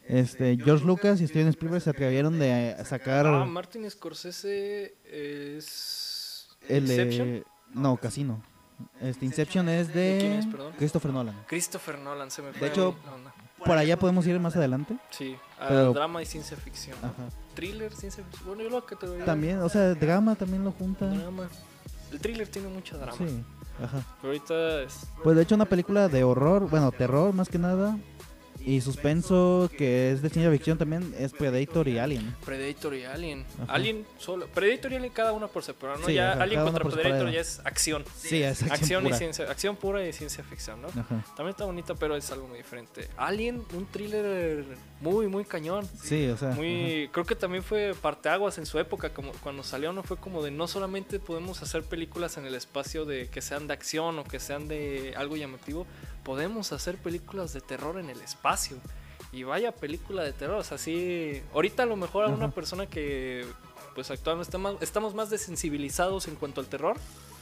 Este, George Lucas y Steven Spielberg se atrevieron de sacar Ah, Martin Scorsese es el Inception. No, Casino. Este, Inception es ¿De de quién es, perdón? Christopher Nolan. Christopher Nolan se me fue. De hecho. Por allá podemos ir más adelante. sí, a pero- drama y ciencia ficción. Ajá. Thriller, ciencia ficción. Bueno, yo lo te También, o sea, drama también lo junta. drama. El thriller tiene mucho drama. Sí, ajá. Pero ahorita es Pues de hecho una película de horror, bueno, terror más que nada. Y suspenso, que es de ciencia ficción también, es Predator y Alien. Predator y Alien. Ajá. Alien solo. Predator y Alien cada uno por separado, ¿no? Sí, ya ajá, Alien contra Predator ya es acción. Sí, es acción, Acción, y pura. ciencia, acción pura y ciencia ficción, ¿no? Ajá. También está bonita, pero es algo muy diferente. Alien, un thriller muy, muy cañón. Sí, o sea. Muy, creo que también fue parteaguas en su época, como cuando salió, no fue como de no solamente podemos hacer películas en el espacio de que sean de acción o que sean de algo llamativo, podemos hacer películas de terror en el espacio. Y vaya película de terror, o sea, sí, ahorita a lo mejor a una persona que pues actualmente está más- estamos más desensibilizados en cuanto al terror.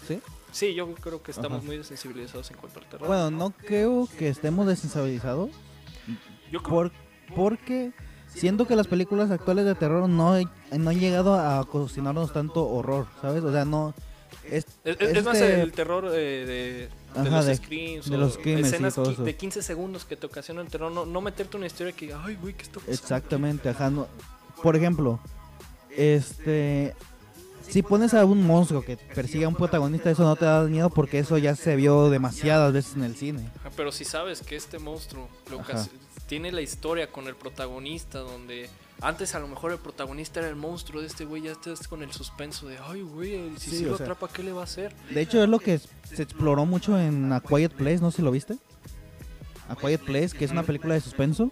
Sí. Sí, yo creo que estamos Ajá. muy desensibilizados en cuanto al terror. Bueno, no creo que estemos desensibilizados. yo creo Por, porque siento que las películas actuales de terror no, no han llegado a cocinarnos tanto horror, ¿sabes? O sea, no. Es, Es, es- es más este- el terror eh, de, de los de- de los crímenes escenas de 15 segundos que te ocasiona el terror. No, no meterte una historia que, ay, güey, ¿qué está pasando? Exactamente, ajá. no- Por ejemplo, este. Si pones a un monstruo que persigue a un protagonista, eso no te da miedo porque eso ya se vio demasiadas veces en el cine. Ajá, Pero si sabes que este monstruo lo tiene la historia con el protagonista, donde antes a lo mejor el protagonista era el monstruo de este güey, ya estás con el suspenso de, ay, güey, si Sí, o lo sea- atrapa, ¿qué le va a hacer? De hecho, es lo que se exploró mucho en A Quiet Place, no sé si lo viste. A Quiet Place, que es una película de suspenso.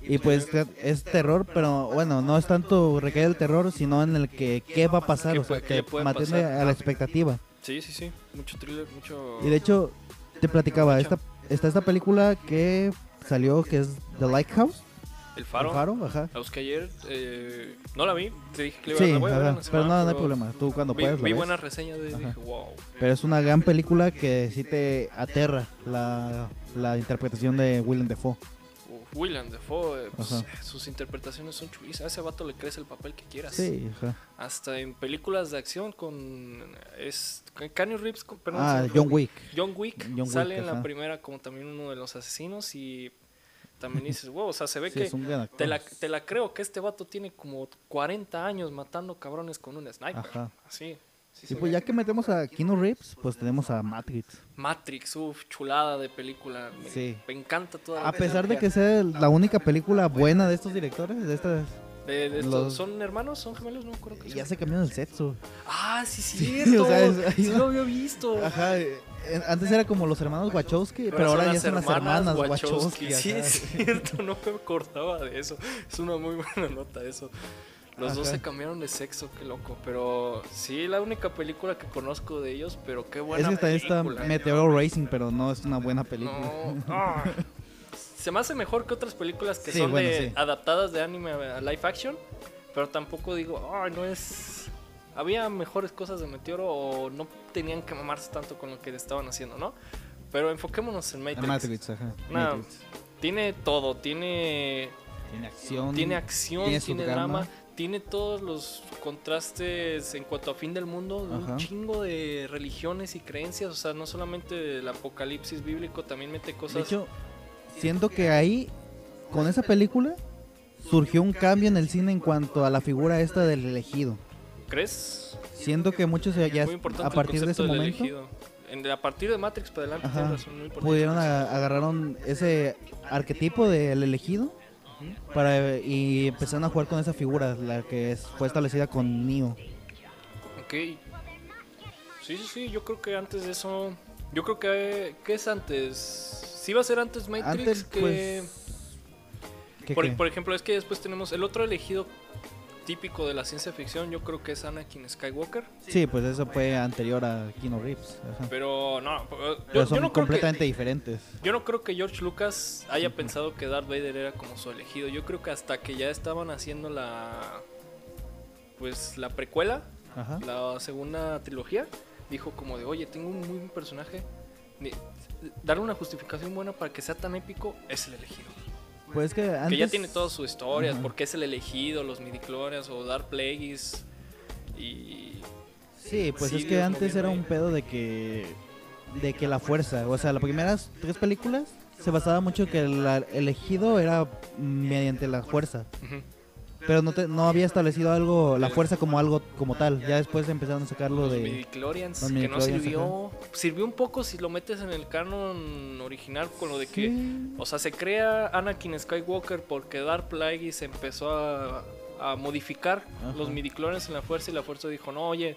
Y pues es terror, pero bueno, no es tanto recae el terror, sino en el que qué va a pasar, ¿Qué o sea, que mantiene a la expectativa. Sí, sí, sí, mucho thriller, mucho... Y de hecho, te platicaba, esta, está esta película que salió, que es The Lighthouse. El faro, El Faro, ajá. la busqué ayer, eh, no la vi, te dije que le iba Sí, a ver ajá, la pero semana, no, no hay problema. Tú cuando Vi, puedas vi buenas reseñas de dije, wow. Pero es una gran película que sí te aterra la, la interpretación de Willem Dafoe. Uf, William Defoe, eh, pues, sus interpretaciones son chulísimas. A ese vato le crees el papel que quieras. Sí, ajá. Hasta en películas de acción con. Es, Keanu Reeves. perdón, Ah. John Wick. John Wick John Wick, sale en la primera como también uno de los asesinos y también dices, wow, o sea, se ve Sí, que te la, te la creo que este vato tiene como 40 años matando cabrones con un sniper. Ajá. Así. sí Y pues ya que metemos a Keanu Reeves, pues tenemos a Matrix. Matrix, uff, chulada de película. Me, Sí. me encanta toda la A pesar de que sea la única película buena de estos directores, de estas De- de estos- Los- ¿Son hermanos? ¿Son gemelos? No acuerdo qué Ya son. se cambiaron el sexo. Ah, sí, Sí, cierto. o sea, es- ahí sí va. lo había visto. Ajá, eh, antes era como los hermanos Wachowski, pero, ahora ya son las hermanas Wachowski. Sí, ajá. es cierto, no me acordaba de eso. Es una muy buena nota eso. Los dos se cambiaron de sexo, qué loco. Pero sí, la única película que conozco de ellos, pero qué Es buena que también está película. Meteoro Racing, pero no es una buena película. No, ah. Se me hace mejor que otras películas que Sí, son bueno, de sí. adaptadas de anime a live action, pero tampoco digo, ay, no es había mejores cosas de Meteoro o no tenían que mamarse tanto con lo que estaban haciendo, ¿no? Pero enfoquémonos en Matrix. Matrix, ajá. Matrix. Tiene todo, tiene Tiene acción. tiene acción, tiene tiene, drama, drama. tiene todos los contrastes en cuanto a fin del mundo, Ajá. un chingo de religiones y creencias, o sea, no solamente el apocalipsis bíblico, también mete cosas De hecho, siento que ahí, con esa película, surgió un cambio en el cine en cuanto a la figura esta del elegido. ¿Crees? Siento que muchos ya a partir de ese momento elegido. En- a partir de Matrix para adelante, Ajá. razón, pudieron a- agarraron ese arquetipo del elegido para y empezaron a jugar con esa figura, la que es- fue establecida con Neo. Ok. Sí, sí, sí, yo creo que antes de eso... Yo creo que... ¿Qué es antes? Sí va a ser antes Matrix Antes, que... pues, ¿qué, por, qué? por ejemplo, es que después tenemos el otro elegido típico de la ciencia ficción, yo creo que es Anakin Skywalker. Sí, pues eso fue anterior a Keanu Reeves. ajá. Pero no, yo, Pero yo son no creo que, completamente diferentes. yo no creo que George Lucas haya pensado que Darth Vader era como su elegido. Yo creo que hasta que ya estaban haciendo la pues la precuela, Ajá. la segunda trilogía, dijo como de, "Oye, tengo un muy buen personaje, darle una justificación buena para que sea tan épico es el elegido." Pues que antes Que ya tiene todas sus historias, Ajá. porque es el elegido, los midichlorians o Dark Plagueis y Sí, pues es que antes era un pedo de que de que la fuerza, o sea, las primeras tres películas se basaba mucho que el elegido era mediante la fuerza, Ujú. Pero no te- no había establecido algo la fuerza como algo como tal. Ya después empezaron a sacarlo los de midichlorians, los que no sirvió, sirvió un poco si lo metes en el canon original con lo de que Sí. O sea, se crea Anakin Skywalker porque Darth Plagueis empezó a, a modificar Ajá. los midichlorians en la fuerza y la fuerza dijo, no, oye,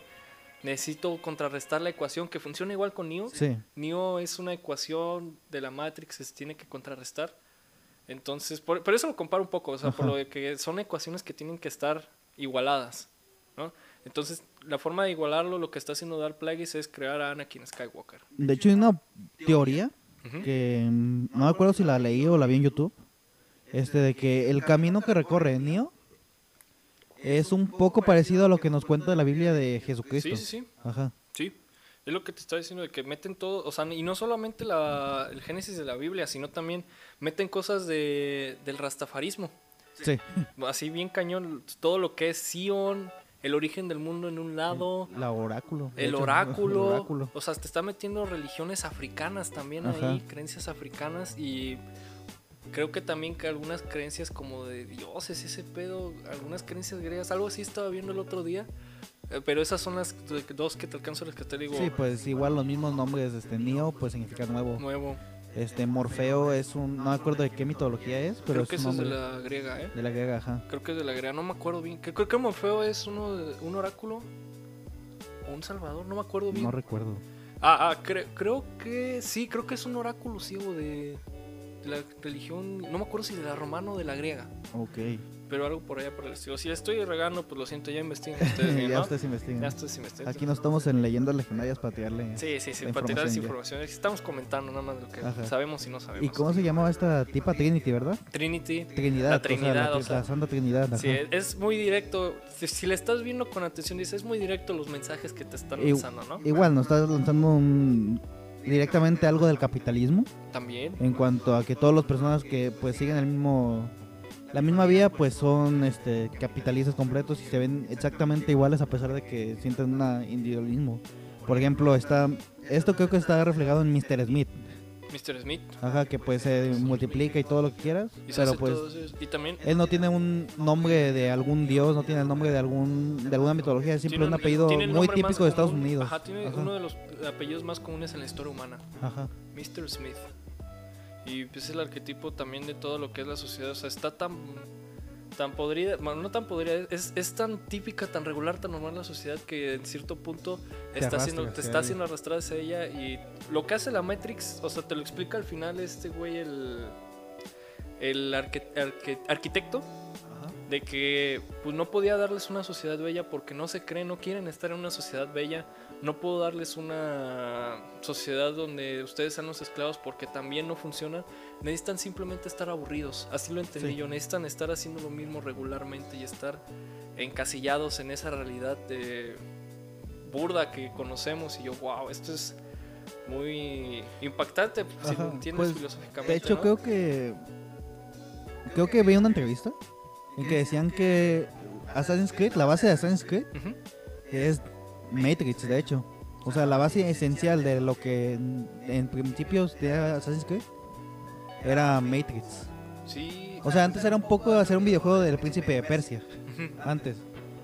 necesito contrarrestar la ecuación que funciona igual con Neo. Sí. Neo es una ecuación de la Matrix que se tiene que contrarrestar. Entonces, por, por eso lo comparo un poco, o sea, por Ajá. lo de que son ecuaciones que tienen que estar igualadas, ¿no? Entonces, la forma de igualarlo, lo que está haciendo Darth Plagueis es crear a Anakin Skywalker. De hecho hay una teoría Ujú. que mm, no me acuerdo si la leí o la vi en YouTube, este de que el camino que recorre Neo es un poco parecido a lo que nos cuenta la Biblia de Jesucristo. Sí, sí, sí. Ajá. Sí, es lo que te estaba diciendo, de que meten todo, o sea, y no solamente la, el génesis de la Biblia, sino también meten cosas de, del rastafarismo. Sí. Así bien cañón, todo lo que es Sion, el origen del mundo en un lado, La oráculo. el hecho, oráculo, el oráculo. o sea, te está metiendo religiones africanas también Ajá. ahí, creencias africanas y creo que también que algunas creencias como de dioses, ese pedo, algunas creencias griegas, algo así estaba viendo el otro día, eh, pero esas son las dos que te alcanzo a rescatar, digo, Sí, pues igual los mismos nombres, este Neo pues significa nuevo. nuevo. Este Morfeo es un no me acuerdo de qué mitología es, pero Creo que es un es de la griega, ¿eh? de la griega, ajá. Creo que es de la griega, no me acuerdo bien. Que- Creo que Morfeo es uno de- un oráculo o un salvador, no me acuerdo bien. No recuerdo. Ah, ah, cre- creo que sí, creo que es un oráculo ciego de, de la religión, no me acuerdo si de la romana o de la griega, Ok. Pero algo por allá por el estilo. Si estoy regando, pues lo siento, ya investiguen ustedes bien, ya ustedes investigan. Ya ustedes investiguen. Aquí no estamos en leyendas legendarias para tirarle. Sí, sí, sí, para tirar esa información. Estamos comentando nada más lo que Ajá. sabemos y no sabemos. ¿Y cómo se llamaba esta tipa Trinity, verdad? Trinity. Trinidad. La o sea, Trinidad, la, o sea. la Santa Trinidad. Sí, ajá. es muy directo. Si, si le estás viendo con atención, dices, es muy directo los mensajes que te están lanzando, ¿no? Igual nos estás lanzando un- directamente algo del capitalismo También. en cuanto a que todas las personas que pues siguen el mismo la misma vía pues son este capitalistas completos y se ven exactamente iguales a pesar de que sienten un individualismo. Por ejemplo, está esto creo que está reflejado en Mr. Smith, Mr. Smith. ajá, que pues se multiplica y todo lo que quieras, Y, pero pues y también él no tiene un nombre de algún dios, no tiene el nombre de algún de alguna mitología, es simple un apellido muy típico de Estados. Unidos. Ajá, tiene Ajá. uno de los apellidos más comunes en la historia humana. Ajá. Mr. Smith. Y pues es el arquetipo también de todo lo que es la sociedad. O sea, está tan tan podrida, bueno, no tan podrida, es, es tan típica, tan regular, tan normal la sociedad que en cierto punto Te está haciendo, te está haciendo arrastrar hacia ella y lo que hace la Matrix, o sea, te lo explica al final este güey, el, el arque- arque- arquitecto, de que pues no podía darles una sociedad bella porque no se creen, no quieren estar en una sociedad bella. No puedo darles una sociedad donde ustedes sean los esclavos porque también no funciona. Necesitan simplemente estar aburridos. Así lo entendí Sí. yo. Necesitan estar haciendo lo mismo regularmente y estar encasillados en esa realidad de burda que conocemos. Y yo, wow, esto es muy impactante si Ajá, lo entiendes pues, filosóficamente. De hecho, ¿no? creo que. Creo que vi una entrevista en que decían que Assassin's Creed, la base de Assassin's Creed, es Matrix, de hecho. O sea, la base esencial de lo que en, en principios de Assassin's Creed era Matrix. Sí. O sea, antes era un poco hacer un videojuego del príncipe de Persia. Antes.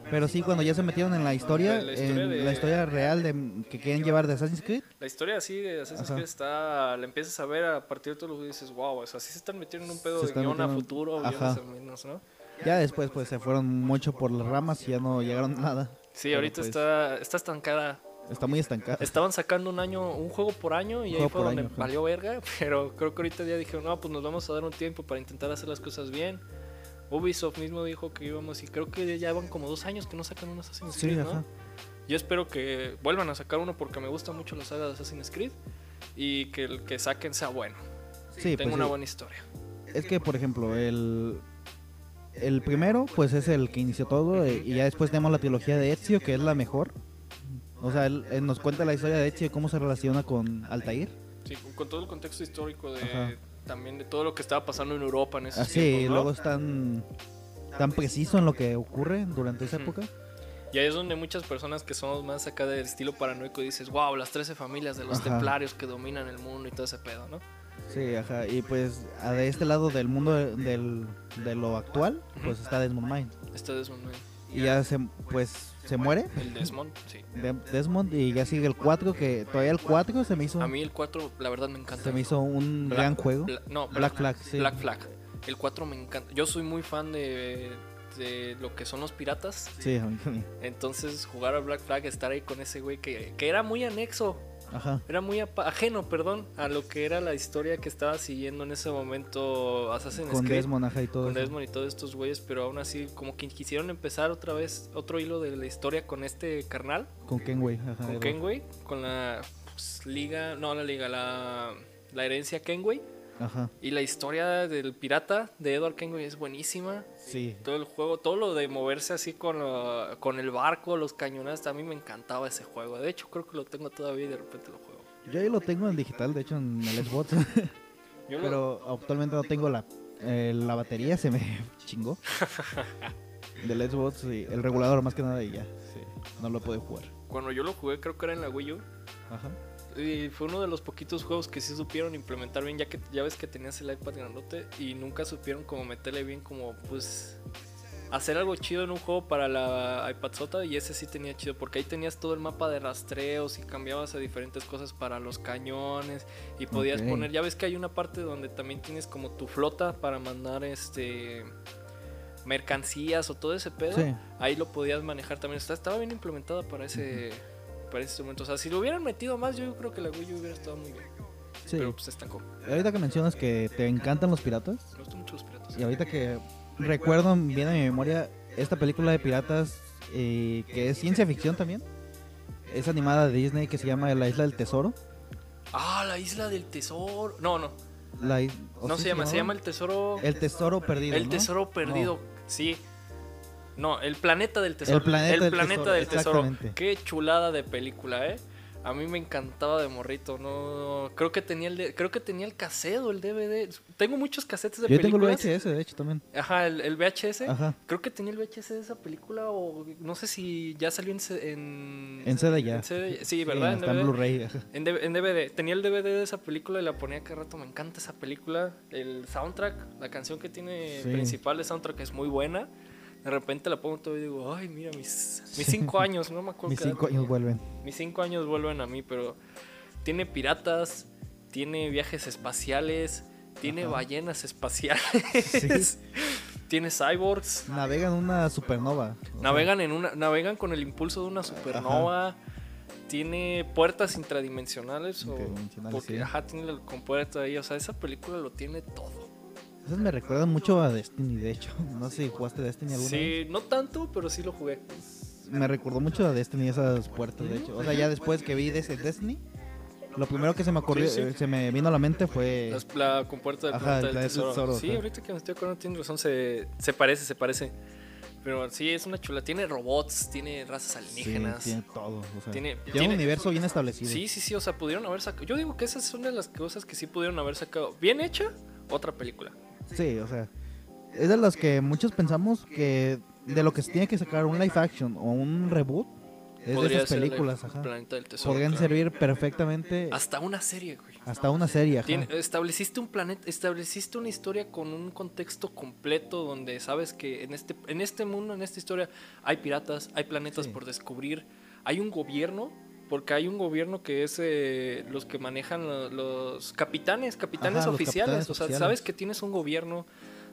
Pero sí, cuando ya se metieron en la historia, La historia en de- la historia real de, que quieren llevar de Assassin's Creed, La historia así de Assassin's. Creed está, la empiezas a ver a partir de todo lo que dices, wow, o sea, sí se están metiendo en un pedo Se de guion a metiendo- futuro, Ajá. menos, ¿no? ya después pues se fueron mucho por las ramas y ya no llegaron a nada. Sí, ahorita pues, está, está estancada. Está muy estancada. Estaban sacando un año, un juego por año y ahí fue donde año, valió verga, pero creo que ahorita ya dijeron, no, pues nos vamos a dar un tiempo para intentar hacer las cosas bien. Ubisoft mismo dijo que íbamos y creo que ya van como dos años que no sacan un Assassin's Sí, Creed, ¿no? ajá. Yo espero que vuelvan a sacar uno porque me gusta mucho la saga de Assassin's Creed y que el que saquen sea bueno. Sí, Tenga pues una sí. buena historia. Es que, por ejemplo, el, el primero, pues es el que inició todo. eh, Y ya después tenemos la trilogía de Ezio, que es la mejor. O sea, él, él nos cuenta la historia de Ezio y cómo se relaciona con Altair. Sí, con- con todo el contexto histórico de Ajá. también de todo lo que estaba pasando en Europa en tiempos, y ¿no? luego es tan, tan preciso en lo que ocurre durante esa época. Y ahí es donde muchas personas que somos más acá del estilo paranoico dices, wow, las 13 familias de los Ajá. templarios que dominan el mundo y todo ese pedo, ¿no? Sí, ajá. Y pues de este lado del mundo de, del, de lo actual, pues está Desmond Miles. Este Desmond, güey. Y ya se, pues, se muere el Desmond, sí. de- Desmond y ya sigue el 4, que todavía el 4 se me hizo, A mí el 4, la verdad me encanta. se me hizo un Black- gran juego. Bla- no, Black Flag, sí. Black Flag. El 4 me encanta. Yo soy muy fan de, de lo que son los piratas. Sí, a mí también. Entonces jugar a Black Flag, estar ahí con ese güey que, que era muy anexo Ajá. Era muy ajeno, perdón, a lo que era la historia que estaba siguiendo en ese momento Assassin's Con Creed. Desmond, ajá, y todo con eso. Desmond y todos estos güeyes, pero aún así como que quisieron empezar otra vez otro hilo de la historia con este carnal, Con Kenway, ajá. con Kenway, con la pues, liga, no la liga, la, la herencia Kenway. Ajá, Y la historia del pirata de Edward Kenway es buenísima. sí. Todo el juego, todo lo de moverse así con, lo- con el barco, los cañones, a mí me encantaba ese juego. De hecho, creo que lo tengo todavía y de repente lo juego. Yo ahí lo tengo en digital, de hecho, en el Xbox. Yo pero actualmente no tengo la, eh, la batería, se me chingó. Del Xbox, el regulador más que nada, y ya. Sí, no lo puedo jugar. Cuando yo lo jugué, creo que era en la Wii U. Ajá. Y fue uno de los poquitos juegos que sí supieron implementar bien, ya que ya ves que tenías el iPad grandote y nunca supieron como meterle bien, como pues hacer algo chido en un juego para la iPad Sota y ese sí tenía chido, porque ahí tenías todo el mapa de rastreos y cambiabas a diferentes cosas para los cañones y podías poner, ya ves que hay una parte donde también tienes como tu flota para mandar este mercancías o todo ese pedo Sí. ahí lo podías manejar también. Estaba bien implementada para ese, para ese momento. O sea, si lo hubieran metido más, yo creo que la Wii U hubiera estado muy bien. Sí. Pero pues se estancó. Ahorita que mencionas que te encantan los piratas, Me gustan mucho los piratas. y ahorita que recuerdo bien en mi memoria esta película de piratas, eh, que es ciencia ficción también, es animada de Disney que se llama La Isla del Tesoro. Ah, la isla del tesoro. No, no. La is- ¿o No sí se llama, se llama el tesoro. El Tesoro Perdido. el ¿no? tesoro perdido. Sí. No, el planeta del tesoro. El planeta del planeta tesoro, del tesoro. Qué chulada de película, ¿eh? A mí me encantaba de morrito, no creo que tenía el de- creo que tenía el cassette o el DVD. Tengo muchos cassettes de Yo tengo el películas. VHS, de hecho, también. Ajá, el, el VHS. Ajá. Creo que tenía el VHS de esa película o no sé si ya salió en en, En CD ya. en CD. Sí, ¿verdad? en DVD. Blu-ray. En, D- en DVD. Tenía el DVD de esa película y la ponía cada rato. Me encanta esa película. El soundtrack, la canción que tiene Sí. principal de soundtrack es muy buena. De repente la pongo todo y digo, ay, mira, mis, mis cinco años, no me acuerdo. Mis cinco años vuelven. Mis cinco años vuelven a mí, pero tiene piratas, tiene viajes espaciales, tiene Ajá. ballenas espaciales. tiene cyborgs, Navegan una supernova. navegan en una navegan con el impulso de una supernova. Tiene puertas intradimensionales o porque sí. ajá, tiene la compuerta ahí, o sea, esa película lo tiene todo. Esas me recuerdan mucho a Destiny, de hecho. No sé si jugaste Destiny alguna vez. Sí, no tanto, pero sí lo jugué. Me recordó mucho a Destiny esas puertas, de hecho. O sea, ya después que vi de ese Destiny, lo primero que se me ocurrió, Sí, sí. eh, se me vino a la mente fue Las- la compuerta del Ajá, del tesoro. tesoro, Sí, ahorita que me estoy acordando, tiene razón, se, se parece, se parece. Pero sí, es una chula. Tiene robots, tiene razas Sí, alienígenas. tiene todo. O sea, Tiene- un universo bien establecido. Sí, sí, sí, o sea, pudieron haber sacado. Yo digo que esas son de las cosas que sí pudieron haber sacado. Bien hecha, otra película. Sí, o sea, es de las que muchos pensamos que de lo que se tiene que sacar un live action o un reboot es de esas películas, ajá. Planeta del Tesoro. Podrían claro. servir perfectamente Hasta una serie, güey. hasta una serie, ajá. Estableciste un planeta, estableciste una historia con un contexto completo donde sabes que en este, en este mundo, en esta historia, hay piratas, hay planetas Sí. por descubrir, hay un gobierno, porque hay un gobierno que es eh, los que manejan lo- los capitanes, capitanes Ajá, oficiales. capitanes o sea, oficiales. sabes que tienes un gobierno,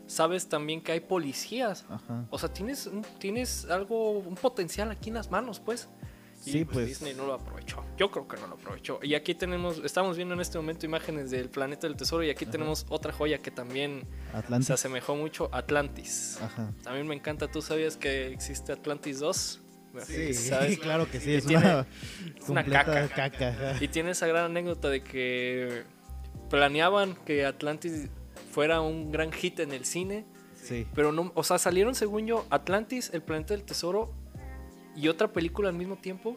sabes también que hay policías. Ajá. O sea, tienes, tienes algo, un potencial aquí en las manos, pues. Y Sí, pues, pues. Disney no lo aprovechó. Yo creo que no lo aprovechó. Y aquí tenemos, estamos viendo en este momento imágenes del planeta del tesoro y aquí tenemos otra joya que también se asemejó mucho, Atlantis. Ajá. También me encanta, ¿tú sabías que existe Atlantis 2? Sí, ¿Sabes? claro que sí, Y es tiene- una, es una completa caca. Y tiene esa gran anécdota de que planeaban que Atlantis fuera un gran hit en el cine Sí. Pero no, o sea, salieron según yo Atlantis, El Planeta del Tesoro y otra película al mismo tiempo.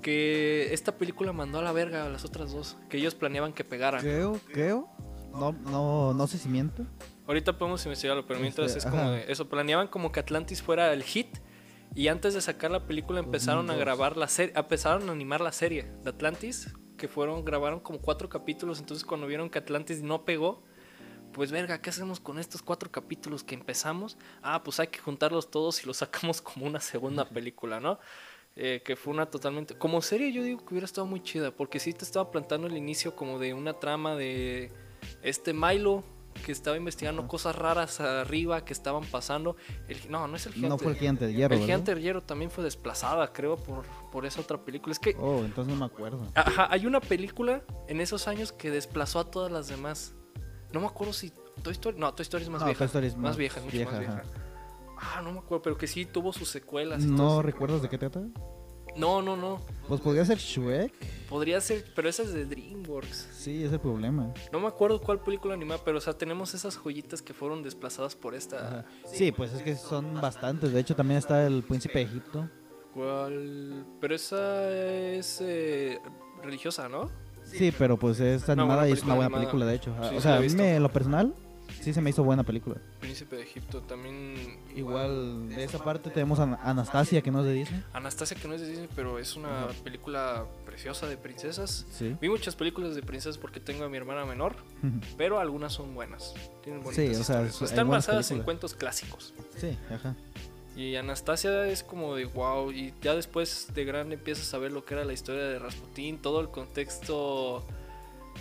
Que esta película mandó a la verga a las otras dos. Que ellos planeaban que pegaran. Creo, creo. No, no, no sé si miento. Ahorita podemos investigarlo, pero mientras Este, es como de eso. Planeaban como que Atlantis fuera el hit. Y antes de sacar la película empezaron a 2002. grabar la serie. Empezaron a animar la serie de Atlantis. Que fueron, grabaron como cuatro capítulos. Entonces cuando vieron que Atlantis no pegó. Pues verga, ¿qué hacemos con estos cuatro capítulos que empezamos? Ah, pues hay que juntarlos todos y los sacamos como una segunda película, ¿no? Eh, que fue una totalmente... Como serie yo digo que hubiera estado muy chida, porque sí te estaba plantando el inicio como de una trama de este Milo que estaba investigando cosas raras arriba que estaban pasando. El- no, no es el gigante. No fue el gigante hierro, El gigante hierro también fue desplazada, creo, por, por esa otra película. Es que Oh, entonces no me acuerdo. Ajá, hay una película en esos años que desplazó a todas las demás. No me acuerdo si Toy Story. No, Toy Story es más No, vieja. Toy Story es más, más vieja, es mucho más vieja, ajá. Ah, no me acuerdo, pero que sí tuvo sus secuelas. y ¿No recuerdas de qué trata? No, no, no. Pues podría ser Shrek. Podría ser, pero esa es de DreamWorks. Sí, es el problema. No me acuerdo cuál película animada, pero o sea, tenemos esas joyitas que fueron desplazadas por esta. Sí, pues es que son bastantes. De hecho, también está el Príncipe de Egipto. ¿Cuál? Pero esa es eh, religiosa, ¿no? Sí, pero pues es animada y es una buena película película, de hecho. Sí, o sea, a mí me, en lo personal, sí se me hizo buena película. Príncipe de Egipto también. Igual, de esa parte tenemos a Anastasia, que no es de Disney. Anastasia, que no es de Disney, pero es una Ajá. película preciosa de princesas. Sí. Vi muchas películas de princesas porque tengo a mi hermana menor, pero algunas son buenas. Tienen bonitas Sí, o sea, historias. Están basadas en cuentos clásicos. sí, ajá. Y Anastasia es como de wow. Y ya después de grande empiezas a ver lo que era la historia de Rasputín, todo el contexto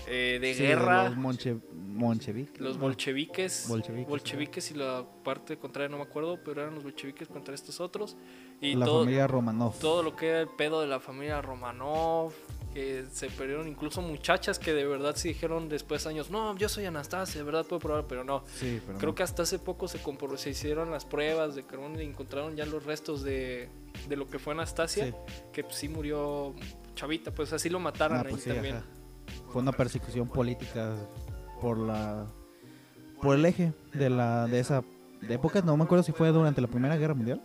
eh, de Sí, guerra. Los monche, moncheviques. Los bolcheviques, Bolcheviques, bolcheviques y la parte contraria no me acuerdo, pero eran los bolcheviques contra estos otros. Y La todo, familia Romanov. todo lo que era el pedo de la familia Romanov, que se perdieron incluso muchachas que de verdad sí dijeron después de años, no, yo soy Anastasia, de verdad puedo probar, pero no. Sí, pero Creo no. que hasta hace poco se, compro- se hicieron las pruebas de carbón y encontraron ya los restos de, de lo que fue Anastasia, Sí. que pues, sí murió chavita, pues así lo mataron Ah, ahí pues sí, también. ajá. Fue una persecución política por la por el eje de la de esa de época, no me acuerdo si fue durante la Primera Guerra Mundial.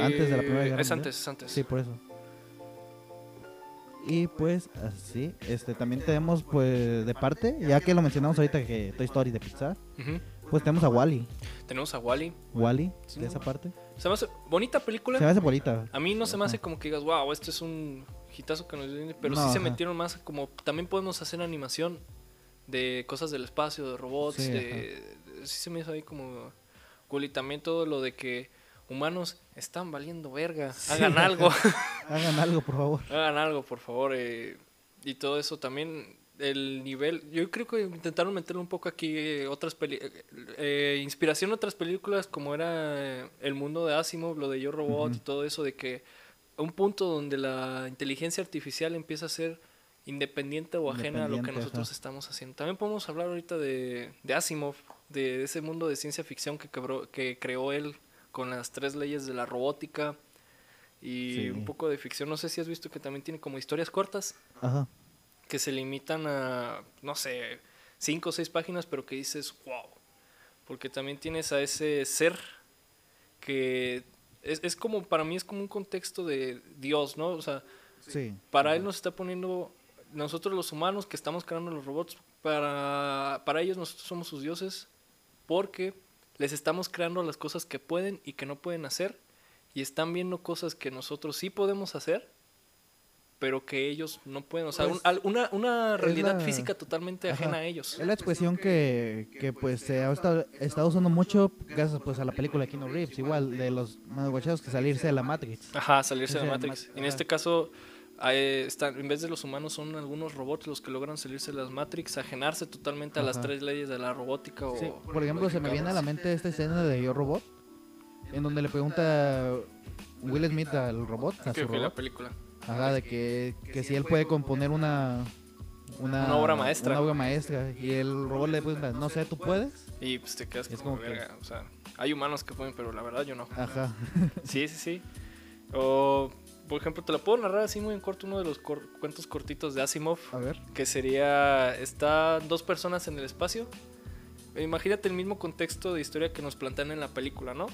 Antes de la Primera Eh, Guerra Es Mundial. antes, es antes. Sí, por eso. Y pues así, este también tenemos pues de parte, ya que lo mencionamos ahorita que Toy Story de Pixar, pues tenemos a Wally, Tenemos a Wally. Wally Sí, de esa parte. Se me hace bonita película. Se me hace bolita. A mí no se me hace como que digas, wow, esto es un hitazo que nos viene", pero No, sí se metieron más como también podemos hacer animación de cosas del espacio, de robots, Sí, de, de- sí se me hizo ahí como cool y también todo lo de que humanos están valiendo verga, hagan algo, Hagan algo, por favor. hagan algo por favor eh, y todo eso también el nivel. Yo creo que intentaron meterle un poco aquí eh, otras peli eh, inspiración a otras películas como era El mundo de Asimov, lo de Yo Robot y todo eso de que un punto donde la inteligencia artificial empieza a ser independiente o ajena a lo que nosotros ajá. estamos haciendo. También podemos hablar ahorita de, de Asimov, de ese mundo de ciencia ficción que, quebró, que creó él con las tres leyes de la robótica y Sí. un poco de ficción. No sé si has visto que también tiene como historias cortas Ajá. que se limitan a, no sé, cinco o seis páginas, pero que dices, wow. Porque también tienes a ese ser que es, es como, para mí es como un contexto de Dios, ¿no? O sea, Sí. para él nos está poniendo, nosotros los humanos que estamos creando los robots, para, para ellos nosotros somos sus dioses, porque les estamos creando las cosas que pueden y que no pueden hacer, y están viendo cosas que nosotros sí podemos hacer, pero que ellos no pueden. O sea, Pues, un- al- una, una realidad la- física totalmente Ajá. ajena a ellos. Es la expresión que, que pues se ha estado, estado usando mucho gracias pues a la película de Keanu Reeves, igual de los guachados que salirse de la Matrix. Ajá, salirse de la Matrix. Mat- En ajá. este caso, están, en vez de los humanos, son algunos robots los que logran salirse de las Matrix, ajenarse totalmente a las Ajá. tres leyes de la robótica. O Sí, por ejemplo, se me viene a la mente esta escena de Yo Robot, en donde le pregunta Will Smith al robot, a su fue la robot, película. Ajá, de que, que si él puede componer una, una, Una obra maestra. una obra maestra, y el robot le pregunta, no sé, ¿tú puedes? Y pues te quedas Es como, como que- verga. O sea, hay humanos que pueden, pero la verdad yo no. Ajá, Sí, sí, sí. O, por ejemplo, te la puedo narrar así muy en corto uno de los cor- cuentos cortitos de Asimov. a ver, que sería, están dos personas en el espacio. Imagínate el mismo contexto de historia que nos plantean en la película, ¿no?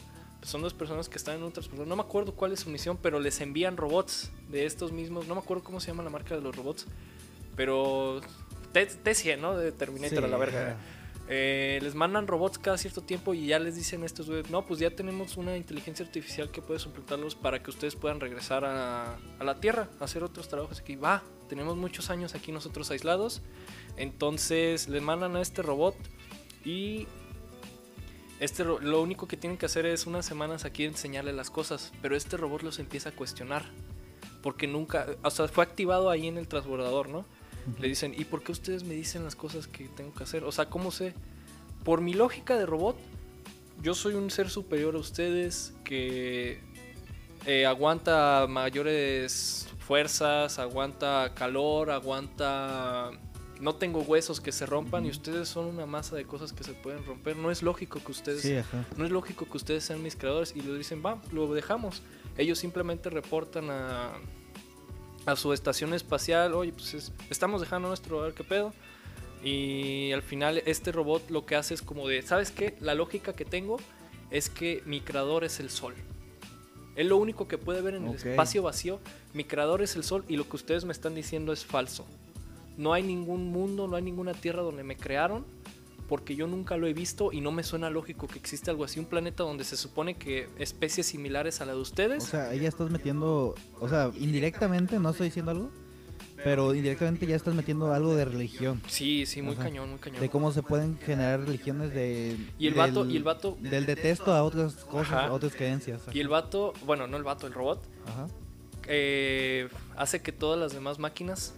Son dos personas que están en un transportador. No me acuerdo cuál es su misión, pero les envían robots de estos mismos. No me acuerdo cómo se llama la marca de los robots. Pero T- T100, ¿no? De Terminator Sí, a la verga. Eh, les mandan robots cada cierto tiempo y ya les dicen estos güeyes, no, pues ya tenemos una inteligencia artificial que puede suplantarlos para que ustedes puedan regresar a, a la Tierra, a hacer otros trabajos aquí. Va, tenemos muchos años aquí nosotros aislados. Entonces les mandan a este robot y este lo único que tienen que hacer es unas semanas aquí enseñarle las cosas, pero este robot los empieza a cuestionar. Porque nunca, o sea, fue activado ahí en el transbordador, ¿no? Le dicen, ¿y por qué ustedes me dicen las cosas que tengo que hacer? O sea, ¿cómo sé? Por mi lógica de robot, yo soy un ser superior a ustedes que eh, aguanta mayores fuerzas, aguanta calor, aguanta... No tengo huesos que se rompan y ustedes son una masa de cosas que se pueden romper. No es lógico que ustedes sí, no es lógico que ustedes sean mis creadores y lo dicen, va, lo dejamos. Ellos simplemente reportan a, a su estación espacial, oye, pues es- estamos dejando nuestro, a ver qué pedo. Y al final este robot lo que hace es como de, ¿sabes qué? La lógica que tengo es que mi creador es el sol. Es lo único que puede ver en el espacio vacío. Mi creador es el sol y lo que ustedes me están diciendo es falso. No hay ningún mundo, no hay ninguna tierra donde me crearon porque yo nunca lo he visto y no me suena lógico que exista algo así, un planeta donde se supone que especies similares a la de ustedes. O sea, ahí ya estás metiendo, o sea, indirectamente, no estoy diciendo algo, pero indirectamente ya estás metiendo algo de religión, sí, sí, muy cañón, muy cañón. de cómo se pueden generar religiones de... Y el vato, y el vato, Del detesto a otras cosas, Ajá. a otras creencias. y el vato, bueno, no el vato, el robot, Ajá. eh, hace que todas las demás máquinas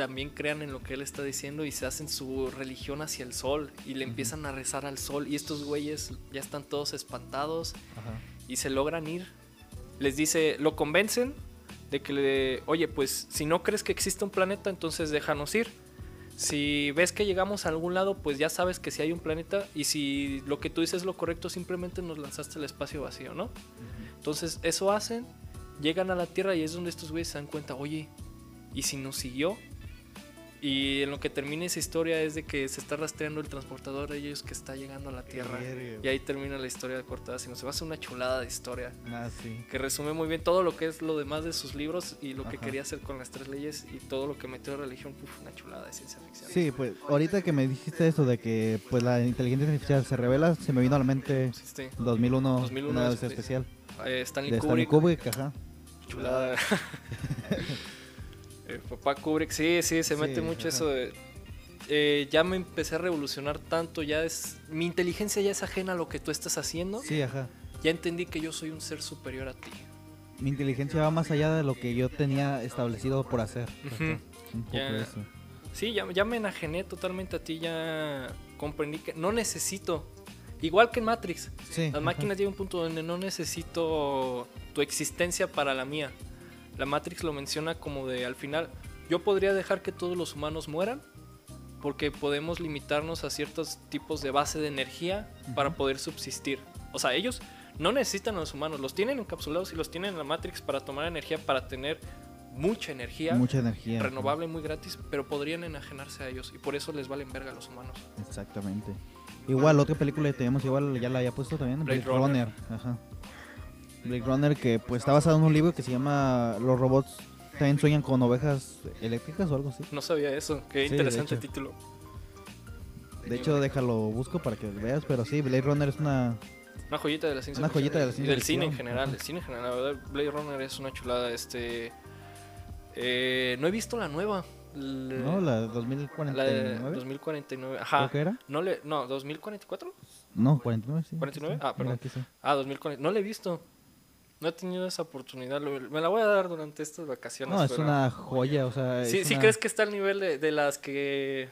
también crean en lo que él está diciendo y se hacen su religión hacia el sol y le empiezan a rezar al sol y estos güeyes ya están todos espantados Ajá. y se logran ir. Les dice, lo convencen de que le, oye, pues si no crees que existe un planeta, entonces déjanos ir. Si ves que llegamos a algún lado, pues ya sabes que si hay un planeta y si lo que tú dices es lo correcto, simplemente nos lanzaste al espacio vacío, ¿no? Entonces eso hacen, llegan a la Tierra y es donde estos güeyes se dan cuenta, oye, ¿y si nos siguió? Y en lo que termina esa historia es de que se está rastreando el transportador de ellos que está llegando a la Tierra. Y ahí termina la historia de cortada. Si no se va a hacer una chulada de historia Ah, sí. que resume muy bien todo lo que es lo demás de sus libros y lo que quería hacer con las tres leyes y todo lo que metió de religión. Uf, una chulada de ciencia ficción. Sí, pues ahorita que me dijiste eso de que pues la inteligencia artificial se revela, se me vino a la mente Sí, sí. 2001, 2001 una es- vez especial Eh, Stanley de Stanley Kubrick, ajá. chulada. Eh, papá Kubrick, sí, sí, se Sí, mete mucho ajá. eso de... eh, ya me empecé a revolucionar tanto, ya es... Mi inteligencia ya es ajena a lo que tú estás haciendo. Sí, ajá. Ya entendí que yo soy un ser superior a ti. Mi inteligencia va más allá de lo que yo tenía establecido por hacer. Ujú. Ajá, Un poco Ya. de eso. Sí, ya, ya me enajené totalmente a ti, ya comprendí que no necesito, igual que en Matrix, Sí. las máquinas llegan a un punto donde no necesito tu existencia para la mía. La Matrix lo menciona como de al final, yo podría dejar que todos los humanos mueran porque podemos limitarnos a ciertos tipos de base de energía para poder subsistir. O sea, ellos no necesitan a los humanos, los tienen encapsulados y los tienen en la Matrix para tomar energía, para tener mucha energía Mucha energía. renovable muy gratis, pero podrían enajenarse a ellos y por eso les valen verga a los humanos. Exactamente. Igual, otra película que tenemos, igual ya la había puesto también, Blade Blade, Runner. Ajá. Blade Runner que pues está basado en un libro que se llama Los robots también sueñan con ovejas eléctricas o algo así. No sabía eso, qué Sí, interesante título. De hecho, déjalo busco para que veas, pero sí, Blade Runner es una... Una joyita de la ciencia Una joyita de la y ciencia del cine en general. El cine en general, la verdad, Blade Runner es una chulada. Este, eh, no he visto la nueva. ¿No? La de la de 2049. 2049. Creo Ajá. que era. No, le, no, 2044. No, 49, sí. 49? Aquí está. Ah, perdón. Ah, 2040. No la he visto. No he tenido esa oportunidad. Me la voy a dar durante estas vacaciones. No, es pero- una joya, o sea... ¿Sí, sí una- crees que está al nivel de, de las que.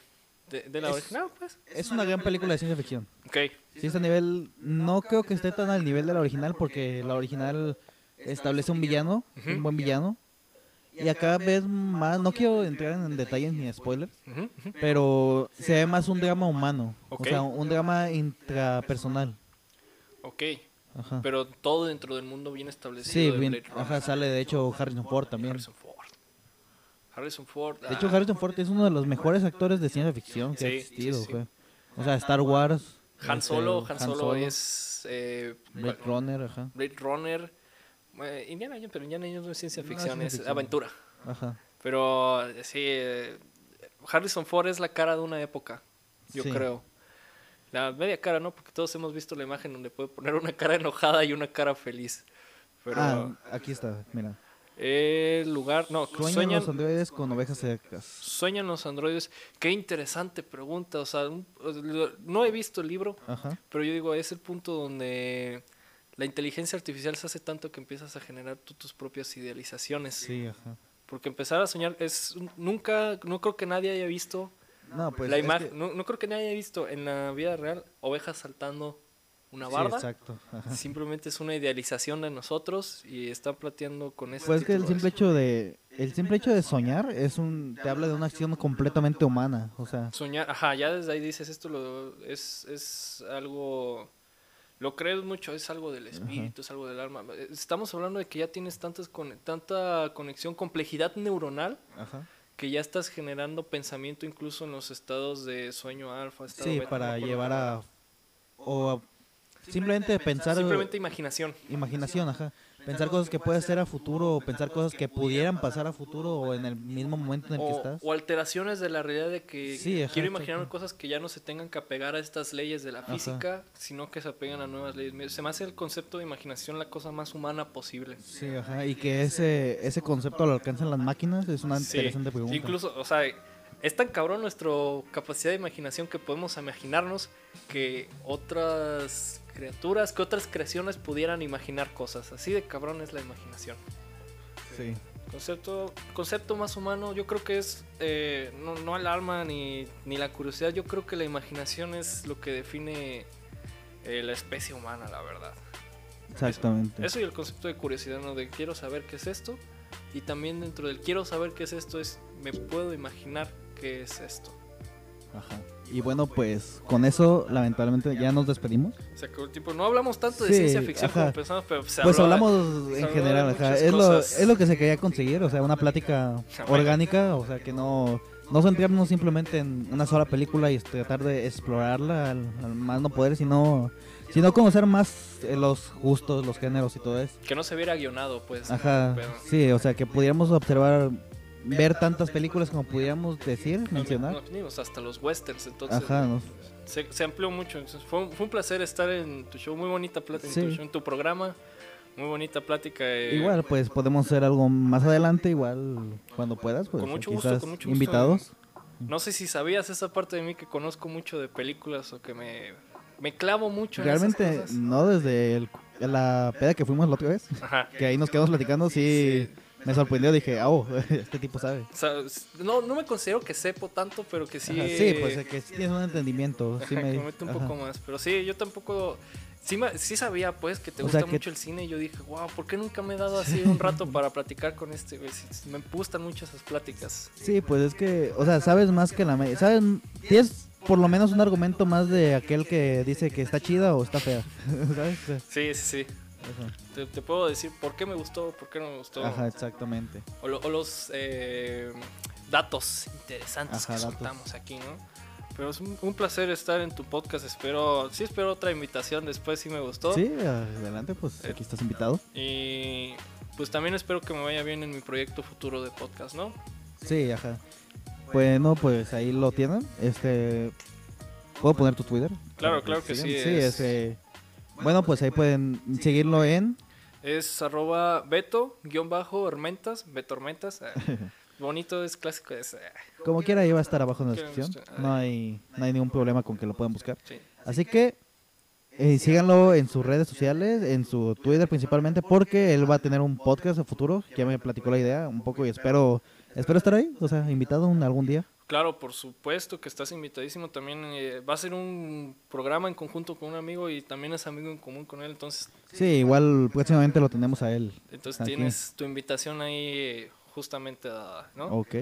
De, de la Es- original, pues? Es una gran película de ciencia ficción. Ok. Sí, está a nivel. No creo que esté tan al nivel de la original, porque la original establece un villano, un buen villano. Y acá ves más. No quiero entrar en detalles ni spoilers, pero se ve más un drama humano. Ok. O sea, un drama intrapersonal. Ok. Ajá. Pero todo dentro del mundo bien establecido. Sí, de Blade ajá, sale de hecho Harrison Ford también. Harrison Ford. Harrison Ford. De hecho, ah, Harrison Ford es uno de los mejores actores de ciencia ficción que ha existido. sí. O sea, Star Wars. Han este, Solo, Han, Solo, es. eh, Blade. Runner, ajá. Blade Runner. eh, Indiana Jones, pero Indiana Jones no es ciencia ficción, es ficción. aventura. Ajá. Pero eh, sí, eh, Harrison Ford es la cara de una época, yo creo. La media cara, ¿no? Porque todos hemos visto la imagen donde puede poner una cara enojada y una cara feliz. Pero Ah, aquí está, mira. el lugar, no, Sueñan sueñan, los androides con ovejas secas. sueñan los androides. Qué interesante pregunta. O sea, un- no he visto el libro, Ajá. pero yo digo, es el punto donde la inteligencia artificial se hace tanto que empiezas a generar tú tus propias idealizaciones. Sí, ajá. Porque empezar a soñar es nunca, no creo que nadie haya visto No, pues. la imagen, que- no, no creo que nadie haya visto en la vida real ovejas saltando una Sí, barda. exacto. ajá. Simplemente es una idealización de nosotros y está plateando con ese Pues que el simple hecho de. El simple hecho de soñar es un. Te habla de una acción completamente humana. O sea. Soñar, ajá, ya desde ahí dices esto lo, es, es algo, lo crees mucho, es algo del espíritu, es algo del alma. Estamos hablando de que ya tienes tantas con, tanta conexión, complejidad neuronal, Ajá. Que ya estás generando pensamiento incluso en los estados de sueño alfa. estado Sí, beta, para llevar a. O a- Simplemente pensar. Simplemente imaginación. Imaginación, ajá. Pensar cosas que puedes hacer a futuro o pensar cosas que pudieran pasar a futuro o en el mismo momento en el que estás. o alteraciones de la realidad de que Sí, ajá, quiero imaginar exacto. cosas que ya no se tengan que apegar a estas leyes de la Ajá. física, sino que se apeguen a nuevas leyes. Se me hace el concepto de imaginación la cosa más humana posible. Sí, ajá. Y que ese, ese concepto lo alcanzan las máquinas es una Sí, interesante pregunta. Incluso, o sea, es tan cabrón nuestra capacidad de imaginación que podemos imaginarnos que otras criaturas, que otras creaciones pudieran imaginar cosas. Así de cabrón es la imaginación. Sí. Concepto, concepto más humano, yo creo que es eh, no, no el alma ni, ni la curiosidad, yo creo que la imaginación es lo que define eh, la especie humana, la verdad. Exactamente. Eso y el concepto de curiosidad, ¿no? De quiero saber qué es esto. Y también dentro del quiero saber qué es esto es me puedo imaginar qué es esto. Ajá. Y bueno, pues con eso lamentablemente ya nos despedimos. O sea, que tipo, no hablamos tanto de Sí, ciencia ficción ajá. como pensamos, pero se Pues hablamos se en general, ajá. Es lo, es lo que se quería conseguir, o sea, una plática orgánica, o sea, que no, no centrarnos simplemente en una sola película y tratar de explorarla al, al más no poder, sino, sino conocer más eh, los gustos, los géneros y todo eso. Que no se viera guionado, pues. Ajá, sí, o sea, que pudiéramos observar, ver tantas películas como pudiéramos decir, mencionar. Hasta los westerns, entonces Ajá, ¿no? se, se amplió mucho. Fue, un- fue un placer estar en tu show, muy bonita plática, Sí. en, tu show, en tu programa, muy bonita plática. eh, Igual, pues podemos hacer algo más adelante, igual cuando puedas, pues Con mucho gusto, con mucho gusto. invitados. No sé si sabías esa parte de mí que conozco mucho de películas o que me, me clavo mucho en Realmente esas cosas. no desde el- la peda que fuimos la otra vez, Ajá. que ahí nos quedamos platicando, sí, me sorprendió, dije, ah, oh, este tipo sabe. O sea, s- no, no me considero que sepo tanto, pero que sí. Ajá, sí, pues que sí tienes un entendimiento. Sí Ajá, me, que un poco más. Pero sí, yo tampoco. Sí, sí sabía, pues, que te O gusta que- mucho el cine. Y yo dije, wow, ¿por qué nunca me he dado así un rato para platicar con este Me gustan mucho esas pláticas. Sí, pues es que, o sea, sabes más que la media. Sabes, tienes por lo menos un argumento más de aquel que dice que está chida o está fea. ¿Sabes? Sí, sí, sí. Te, te puedo decir por qué me gustó, por qué no me gustó. Ajá, exactamente. O, lo- o los eh, datos interesantes Ajá, que datos. soltamos aquí, ¿no? Pero es un, un placer estar en tu podcast. Espero, sí espero otra invitación después, sí me gustó. Sí, adelante, pues aquí estás invitado. Y pues también espero que me vaya bien en mi proyecto futuro de podcast, ¿no? Sí, ajá. Bueno, pues ahí lo tienen. Este, ¿puedo poner tu Twitter? Claro, claro que sigan? sí, Sí, este, bueno, pues ahí pueden seguirlo en Es arroba Beto, guion bajo, Hermentas, Beto Hermentas. ah, bonito, es clásico. Es, ah, como quiera ahí va a estar abajo en la descripción. No hay no hay ningún problema con que lo puedan buscar. sí. Así que eh, síganlo en sus redes sociales, en su Twitter principalmente, porque él va a tener un podcast a futuro. Ya me platicó la idea un poco y espero espero estar ahí, o sea, invitado un- algún día. Claro, por supuesto que estás invitadísimo. También eh, va a ser un programa en conjunto con un amigo y también es amigo en común con él. Entonces, Sí, igual próximamente lo tenemos a él. entonces Aquí. tienes tu invitación ahí eh, justamente dada, ¿no? Ok.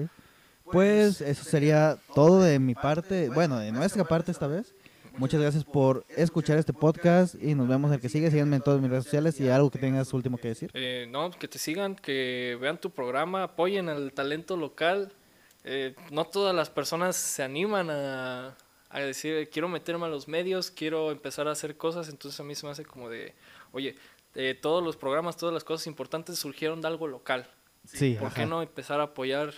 Pues eso sería todo de mi parte, bueno, de nuestra parte esta vez. Muchas gracias por escuchar este podcast y nos vemos el que sigue. Síganme en todas mis redes sociales y algo que tengas último que decir. Eh, no, que te sigan, que vean tu programa, apoyen al talento local. Eh, no todas las personas se animan a, a decir, quiero meterme a los medios, quiero empezar a hacer cosas, entonces a mí se me hace como de, oye, eh, todos los programas, todas las cosas importantes surgieron de algo local. Sí, ¿Por qué ajá. no empezar a apoyar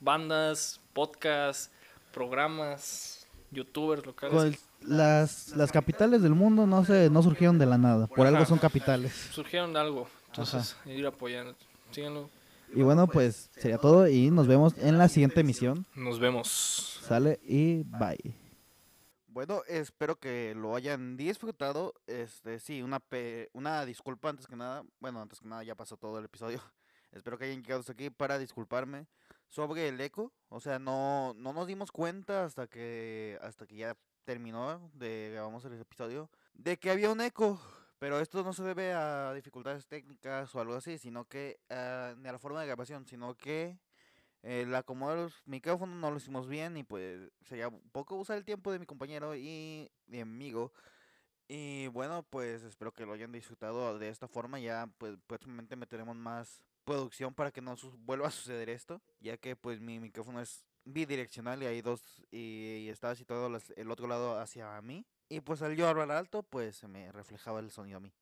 bandas, podcasts, programas, youtubers locales? Con- las, las capitales del mundo no se no surgieron de la nada, por algo Ajá. son capitales. Surgieron de algo, entonces ir apoyando. Síganlo. Y bueno, pues sería todo y nos vemos en la siguiente emisión. Nos vemos. Sale y bye. Bueno, espero que lo hayan disfrutado. Este, sí, una pe- una disculpa antes que nada. Bueno, antes que nada ya pasó todo el episodio. Espero que hayan llegado hasta aquí para disculparme sobre el eco. O sea, no, no nos dimos cuenta hasta que hasta que ya terminó de grabamos el episodio de que había un eco. Pero esto no se debe a dificultades técnicas o algo así, sino que ah, ni a la forma de grabación, sino que el acomodo de los micrófonos no lo hicimos bien y pues sería poco usar el tiempo de mi compañero y de mi amigo. Y bueno, pues espero que lo hayan disfrutado de esta forma. Ya pues próximamente meteremos más producción para que no vuelva a suceder esto, ya que pues mi micrófono es bidireccional y hay dos y, y estaba situado el otro lado hacia mí. Y pues al yo hablar alto, pues se me reflejaba el sonido a mí.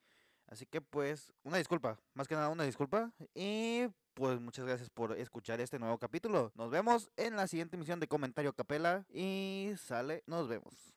Así que pues una disculpa, más que nada una disculpa. Y pues muchas gracias por escuchar este nuevo capítulo. Nos vemos en la siguiente emisión de Comentario Capela. Y sale, nos vemos.